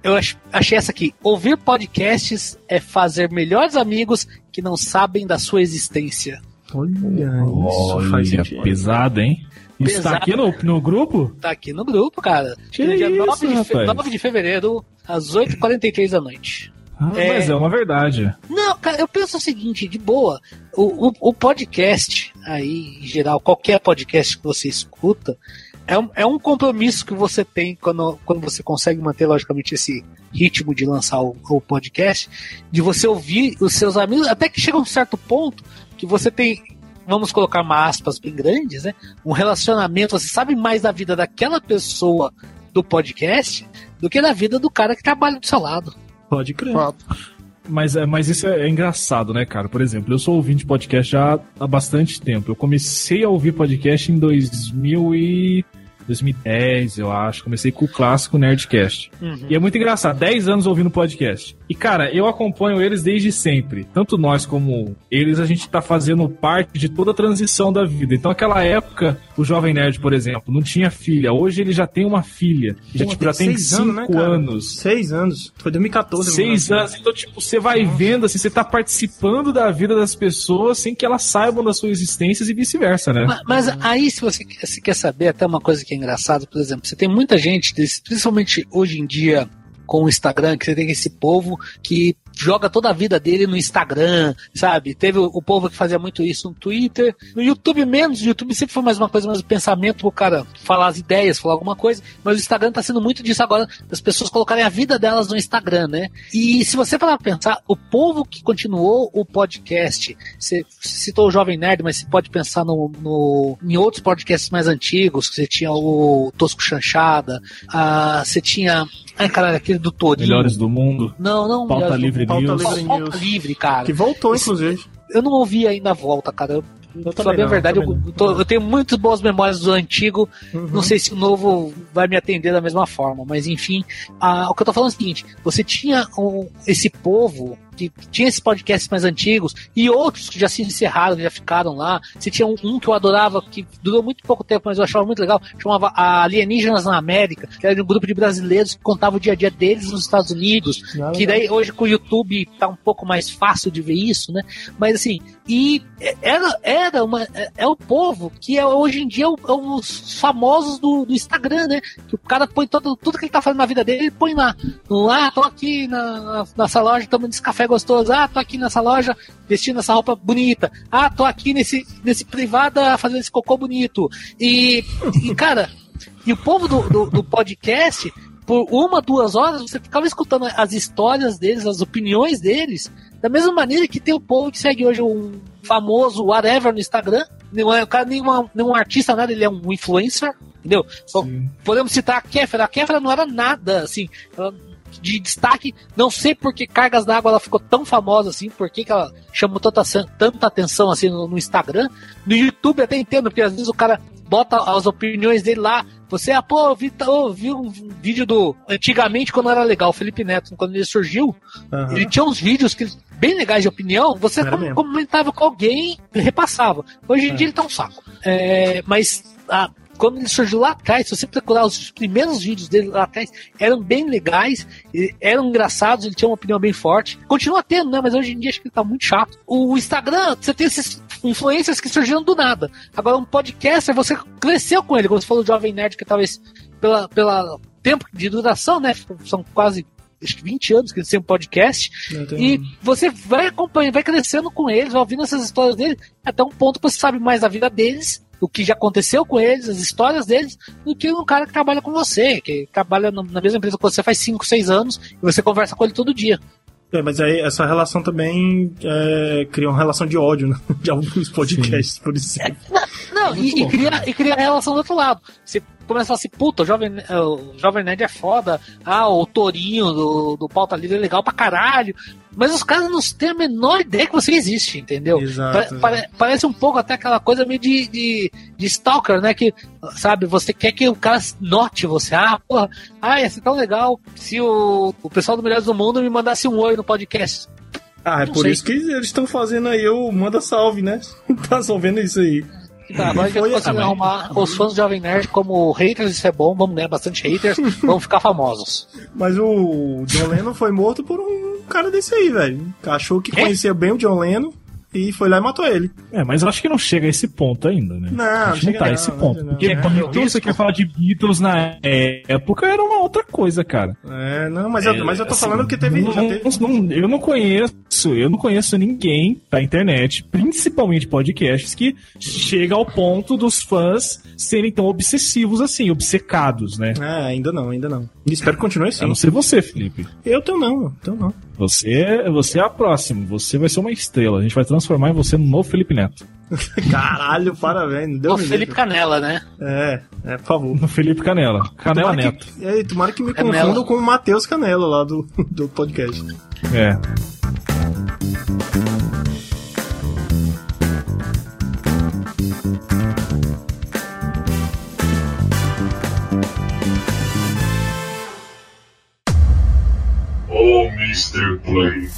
eu ach- achei essa aqui. Ouvir podcasts é fazer melhores amigos que não sabem da sua existência. Olha, isso faz Olha, sentido. pesado, hein? Isso tá aqui no, no grupo? Tá aqui no grupo, cara. Que dia isso, 9, de fe- rapaz? 9 de fevereiro, às 8h43 da noite. Ah, É. Mas é uma verdade. Não, cara, eu penso o seguinte, de boa, o, o, o podcast, aí, em geral, qualquer podcast que você escuta, é um, é um compromisso que você tem quando, quando você consegue manter, logicamente, esse ritmo de lançar o, o podcast, de você ouvir os seus amigos, até que chega um certo ponto que você tem, vamos colocar uma aspas bem grandes, né? Um relacionamento, você sabe mais da vida daquela pessoa do podcast do que da vida do cara que trabalha do seu lado. Pode crer. Mas, é, mas isso é, é engraçado, né, cara? Por exemplo, eu sou ouvinte de podcast já há bastante tempo. Eu comecei a ouvir podcast em 2000 e... 2010, eu acho. Comecei com o clássico Nerdcast. E é muito engraçado, 10 anos ouvindo podcast. E, cara, eu acompanho eles desde sempre. Tanto nós como eles, a gente tá fazendo parte de toda a transição da vida. Então, aquela época, o Jovem Nerd, por exemplo, não tinha filha. Hoje ele já tem uma filha. Já, Pô, tipo, já tem seis 5 anos, né, anos. Seis anos. Foi 2014. Seis mano. anos. Então, tipo, você vai vendo, assim, você tá participando da vida das pessoas sem que elas saibam das suas existências e vice-versa, né? Ma- Mas, aí, se você quer- se quer saber, até uma coisa que é engraçada, por exemplo, você tem muita gente, principalmente hoje em dia com o Instagram, que você tem esse povo que joga toda a vida dele no Instagram, sabe? Teve o, o povo que fazia muito isso no Twitter. No YouTube menos, o YouTube sempre foi mais uma coisa, mais um pensamento pro cara falar as ideias, falar alguma coisa. Mas o Instagram tá sendo muito disso agora, das pessoas colocarem a vida delas no Instagram, né? E se você parar pra pensar, o povo que continuou o podcast, você citou o Jovem Nerd, mas você pode pensar no, no- em outros podcasts mais antigos, que você tinha o Tosco Chanchada, ah, você tinha. Ai, caralho, aquele do Torinho. Melhores do mundo. Não, não, Pauta Livre Pauta News. Livre Pauta News. Livre, cara. Que voltou, Esse- inclusive. Eu não ouvi ainda a volta, cara. Eu, pra também saber a verdade, eu, não. tô- eu tenho muitas boas memórias do antigo. Uhum. Não sei se o novo vai me atender da mesma forma, mas enfim. ah, o que eu tô falando é o seguinte: você tinha um- esse povo que tinha esses podcasts mais antigos e outros que já se encerraram, já ficaram lá. Você tinha um, um que eu adorava, que durou muito pouco tempo, mas eu achava muito legal, chamava Alienígenas na América, que era de um grupo de brasileiros que contava o dia a dia deles nos Estados Unidos. Ah, Que daí hoje com o YouTube tá um pouco mais fácil de ver isso, né? Mas assim, e era, era uma. É, é o povo que é, hoje em dia é, o- é os famosos do, do Instagram, né? Que o cara põe todo, tudo que ele tá fazendo na vida dele, ele põe lá. Ah, tô aqui na, na- nessa loja tomando esse café gostoso. Ah, tô aqui nessa loja vestindo essa roupa bonita. Ah, tô aqui nesse, nesse privada fazendo esse cocô bonito. E, e cara, e o povo do, do, do podcast, por uma, duas horas, você ficava escutando as histórias deles, as opiniões deles, da mesma maneira que tem o povo que segue hoje um famoso whatever no Instagram. Não é o cara nenhuma, nenhum artista, nada, ele é um influencer, entendeu? Só podemos citar a Kéfera. A Kéfera não era nada, assim, ela- de destaque. Não sei por que Cargas d'Água ela ficou tão famosa assim, por que, que ela chamou tanta, tanta atenção assim no, no Instagram. No YouTube até entendo, porque às vezes o cara bota as opiniões dele lá. Você, ah, pô, eu vi, eu vi um vídeo do. Antigamente, quando era legal, o Felipe Neto, quando ele surgiu, Aham. ele tinha uns vídeos que bem legais de opinião, você com- comentava com alguém e repassava. Hoje em dia ele tá um saco. É, mas ah, quando ele surgiu lá atrás, se você procurar os primeiros vídeos dele lá atrás, eram bem legais, eram engraçados, ele tinha uma opinião bem forte. Continua tendo, né? Mas hoje em dia acho que ele tá muito chato. O Instagram, você tem esses influências que surgiram do nada. Agora, um podcaster, você cresceu com ele, como você falou do Jovem Nerd, que talvez pela, pela tempo de duração, né? São quase acho que 20 anos que eles têm um podcast. E você vai acompanhando, vai crescendo com eles, vai ouvindo essas histórias deles, até um ponto que você sabe mais da vida deles, o que já aconteceu com eles, as histórias deles, do que um cara que trabalha com você, que trabalha na mesma empresa que você faz 5, 6 anos, e você conversa com ele todo dia. É, mas aí essa relação também é, cria uma relação de ódio, né? De alguns podcasts, por exemplo. Não, e, e cria, e cria a relação do outro lado. Você começa a falar assim, puta, o Jovem, o Jovem Nerd é foda, ah, o Torinho do, do Pauta Livre é legal pra caralho. Mas os caras não têm a menor ideia que você existe, entendeu? Exato, Pa- exato. pare- parece um pouco até aquela coisa meio de, de, de stalker, né? Que, sabe, você quer que o cara note você. Ah, porra, ah, ia ser tão legal se o, o pessoal do Melhores do Mundo me mandasse um oi no podcast. Ah, é Não por sei. isso que eles estão fazendo aí o Manda Salve, né? tá resolvendo isso aí. Tá, eu Foi, consigo ah, arrumar os fãs do Jovem Nerd como haters, isso é bom, vamos ganhar bastante haters, vamos ficar famosos. Mas o John Lennon foi morto por um cara desse aí, velho. Achou que Quê? conhecia bem o John Lennon e foi lá e matou ele. É, mas eu acho que não chega a esse ponto ainda, né? Não, Acho não que chega não tá a esse não, ponto. não. Porque É, Beatles, você quer falar de Beatles na época, era uma outra coisa, cara. É, não, mas, eu, mas eu tô Assim, falando que teve, não- já teve. não- eu não conheço, eu não conheço ninguém da internet, principalmente podcasts, que chega ao ponto dos fãs serem tão obsessivos assim, obcecados, né? É, ainda não, ainda não. Espero que continue A assim. não ser você, Felipe. Eu tô não, tô não. Você, você é a próxima. Você vai ser uma estrela. A gente vai transformar em você no novo Felipe Neto. Caralho, parabéns. Deu O um Felipe jeito. Canela, né? É, é, por favor. No Felipe Canela. Canela Tomara Neto. que, é, tomara que me Canela. confundam com o Matheus Canela lá do, do podcast. É. Oh, Mr. Play.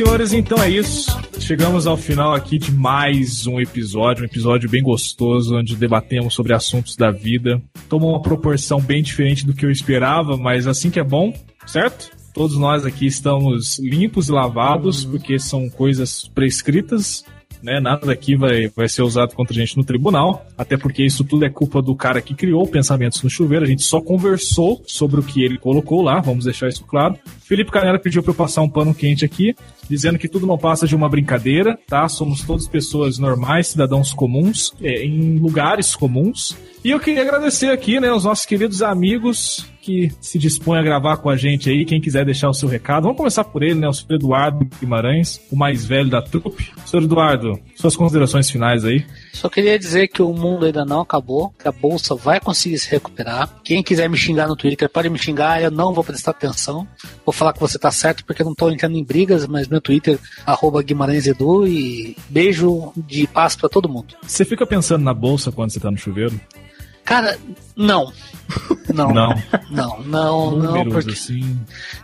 Senhores, então é isso. chegamos ao final aqui de mais um episódio, um episódio bem gostoso, onde debatemos sobre assuntos da vida. Tomou uma proporção bem diferente do que eu esperava, mas assim que é bom, certo? Todos nós aqui estamos limpos e lavados, porque são coisas prescritas né? Nada daqui vai, vai ser usado contra a gente no tribunal, até porque isso tudo é culpa do cara que criou pensamentos no chuveiro. A gente só conversou sobre o que ele colocou lá, vamos deixar isso claro. Felipe Canela pediu para eu passar um pano quente aqui, dizendo que tudo não passa de uma brincadeira, tá? Somos todos pessoas normais, cidadãos comuns, é, em lugares comuns. E eu queria agradecer aqui, né, os nossos queridos amigos que se dispõem a gravar com a gente aí. Quem quiser deixar o seu recado, vamos começar por ele, né, o senhor Eduardo Guimarães, o mais velho da trupe. Senhor Eduardo, suas considerações finais aí. Só queria dizer que o mundo ainda não acabou, que a bolsa vai conseguir se recuperar. Quem quiser me xingar no Twitter pode me xingar, eu não vou prestar atenção. Vou falar que você tá certo porque eu não tô entrando em brigas, mas meu Twitter, arroba Guimarães Edu e beijo de paz pra todo mundo. Você fica pensando na bolsa quando você tá no chuveiro? Cara, não. Não. Não. Não, não, não, porque. assim.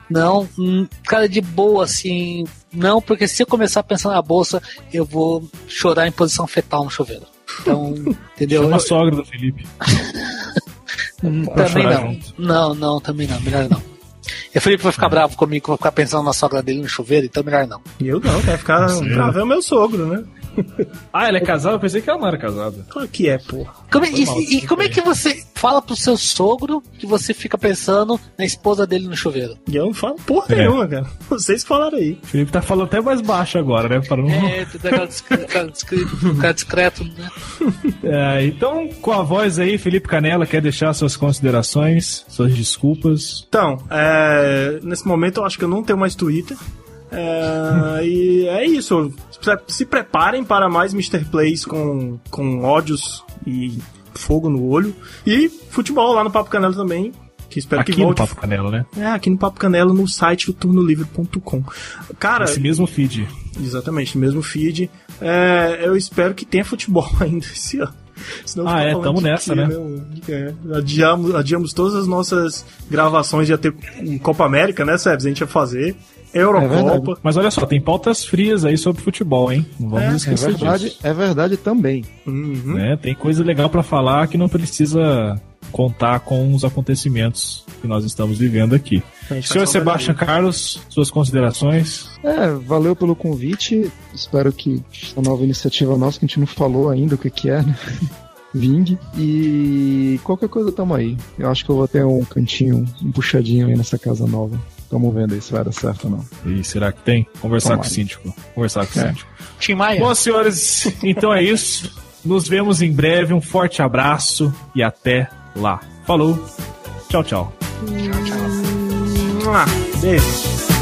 Não, hum, cara, de boa, assim. Não, porque se eu começar a pensar na bolsa, eu vou chorar em posição fetal no chuveiro. Então, entendeu? Chama a sogra do Felipe. Hum, também não. junto. Não, não, também não. Melhor não. E o Felipe vai ficar bravo comigo, vai ficar pensando na sogra dele no chuveiro, então melhor não. E eu não, quero ficar Você- bravo é o meu sogro, né? Ah, ela é casada? Eu pensei que ela não era casada. Claro que é, porra. Como é- Foi mal, e, e como é que você fala pro seu sogro que você fica pensando na esposa dele no chuveiro? E eu não falo porra É. nenhuma, cara. Vocês falaram aí. O Felipe tá falando até mais baixo agora, né? Para não... É, tu dá aquela discre- aquela discre- aquela discreto, né? É, então, com a voz aí, Felipe Canela quer deixar suas considerações, suas desculpas. Então, é, nesse momento eu acho que eu não tenho mais Twitter. É, e é isso. Se- preparem para mais Mr. Plays com, com ódios e fogo no olho. E futebol lá no Papo Canela também. Que espero Aqui que no volte. Papo Canela, né? É, aqui no Papo Canela, no site turnolivre.com. Cara, Esse mesmo feed. exatamente, no mesmo feed. É, eu espero que tenha futebol ainda esse ano. Senão Ah, é, tamo de nessa, quê, né? mano? É, adiamos, adiamos todas as nossas gravações, ia ter Copa América, né, Sebs? A gente ia fazer. Eurocopa. Mas olha só, tem pautas frias aí sobre futebol, hein? Não vamos É, É esquecer verdade, disso. é verdade também. Uhum. Né? Tem coisa legal pra falar que não precisa contar com os acontecimentos que nós estamos vivendo aqui. A Senhor Sebastião Carlos, suas considerações. É, valeu pelo convite. Espero que essa nova iniciativa nossa, que a gente não falou ainda o que, que é, né? Vingue. E qualquer coisa tamo aí. Eu acho que eu vou ter um cantinho, um puxadinho aí nessa casa nova. Tamo vendo aí se vai dar certo ou não. E será que tem? Conversar Tomara. com o síndico. Conversar com o É. síndico. Tim Maia. Bom, senhores, então é isso. Nos vemos em breve. Um forte abraço e até lá. Falou. Tchau, tchau. Mua. Beijo.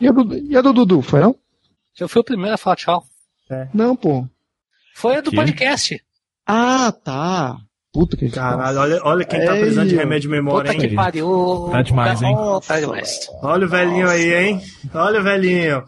E a do, e a do Dudu, foi não? Eu fui o primeiro a falar tchau. Não, pô. Foi a do Que? podcast. Ah, tá. Puta que Caralho, olha, olha quem tá Ei, precisando de remédio de memória, Puta que hein? pariu. Tá demais, hein? Oh, tá demais. Olha o velhinho aí, hein? Olha o velhinho.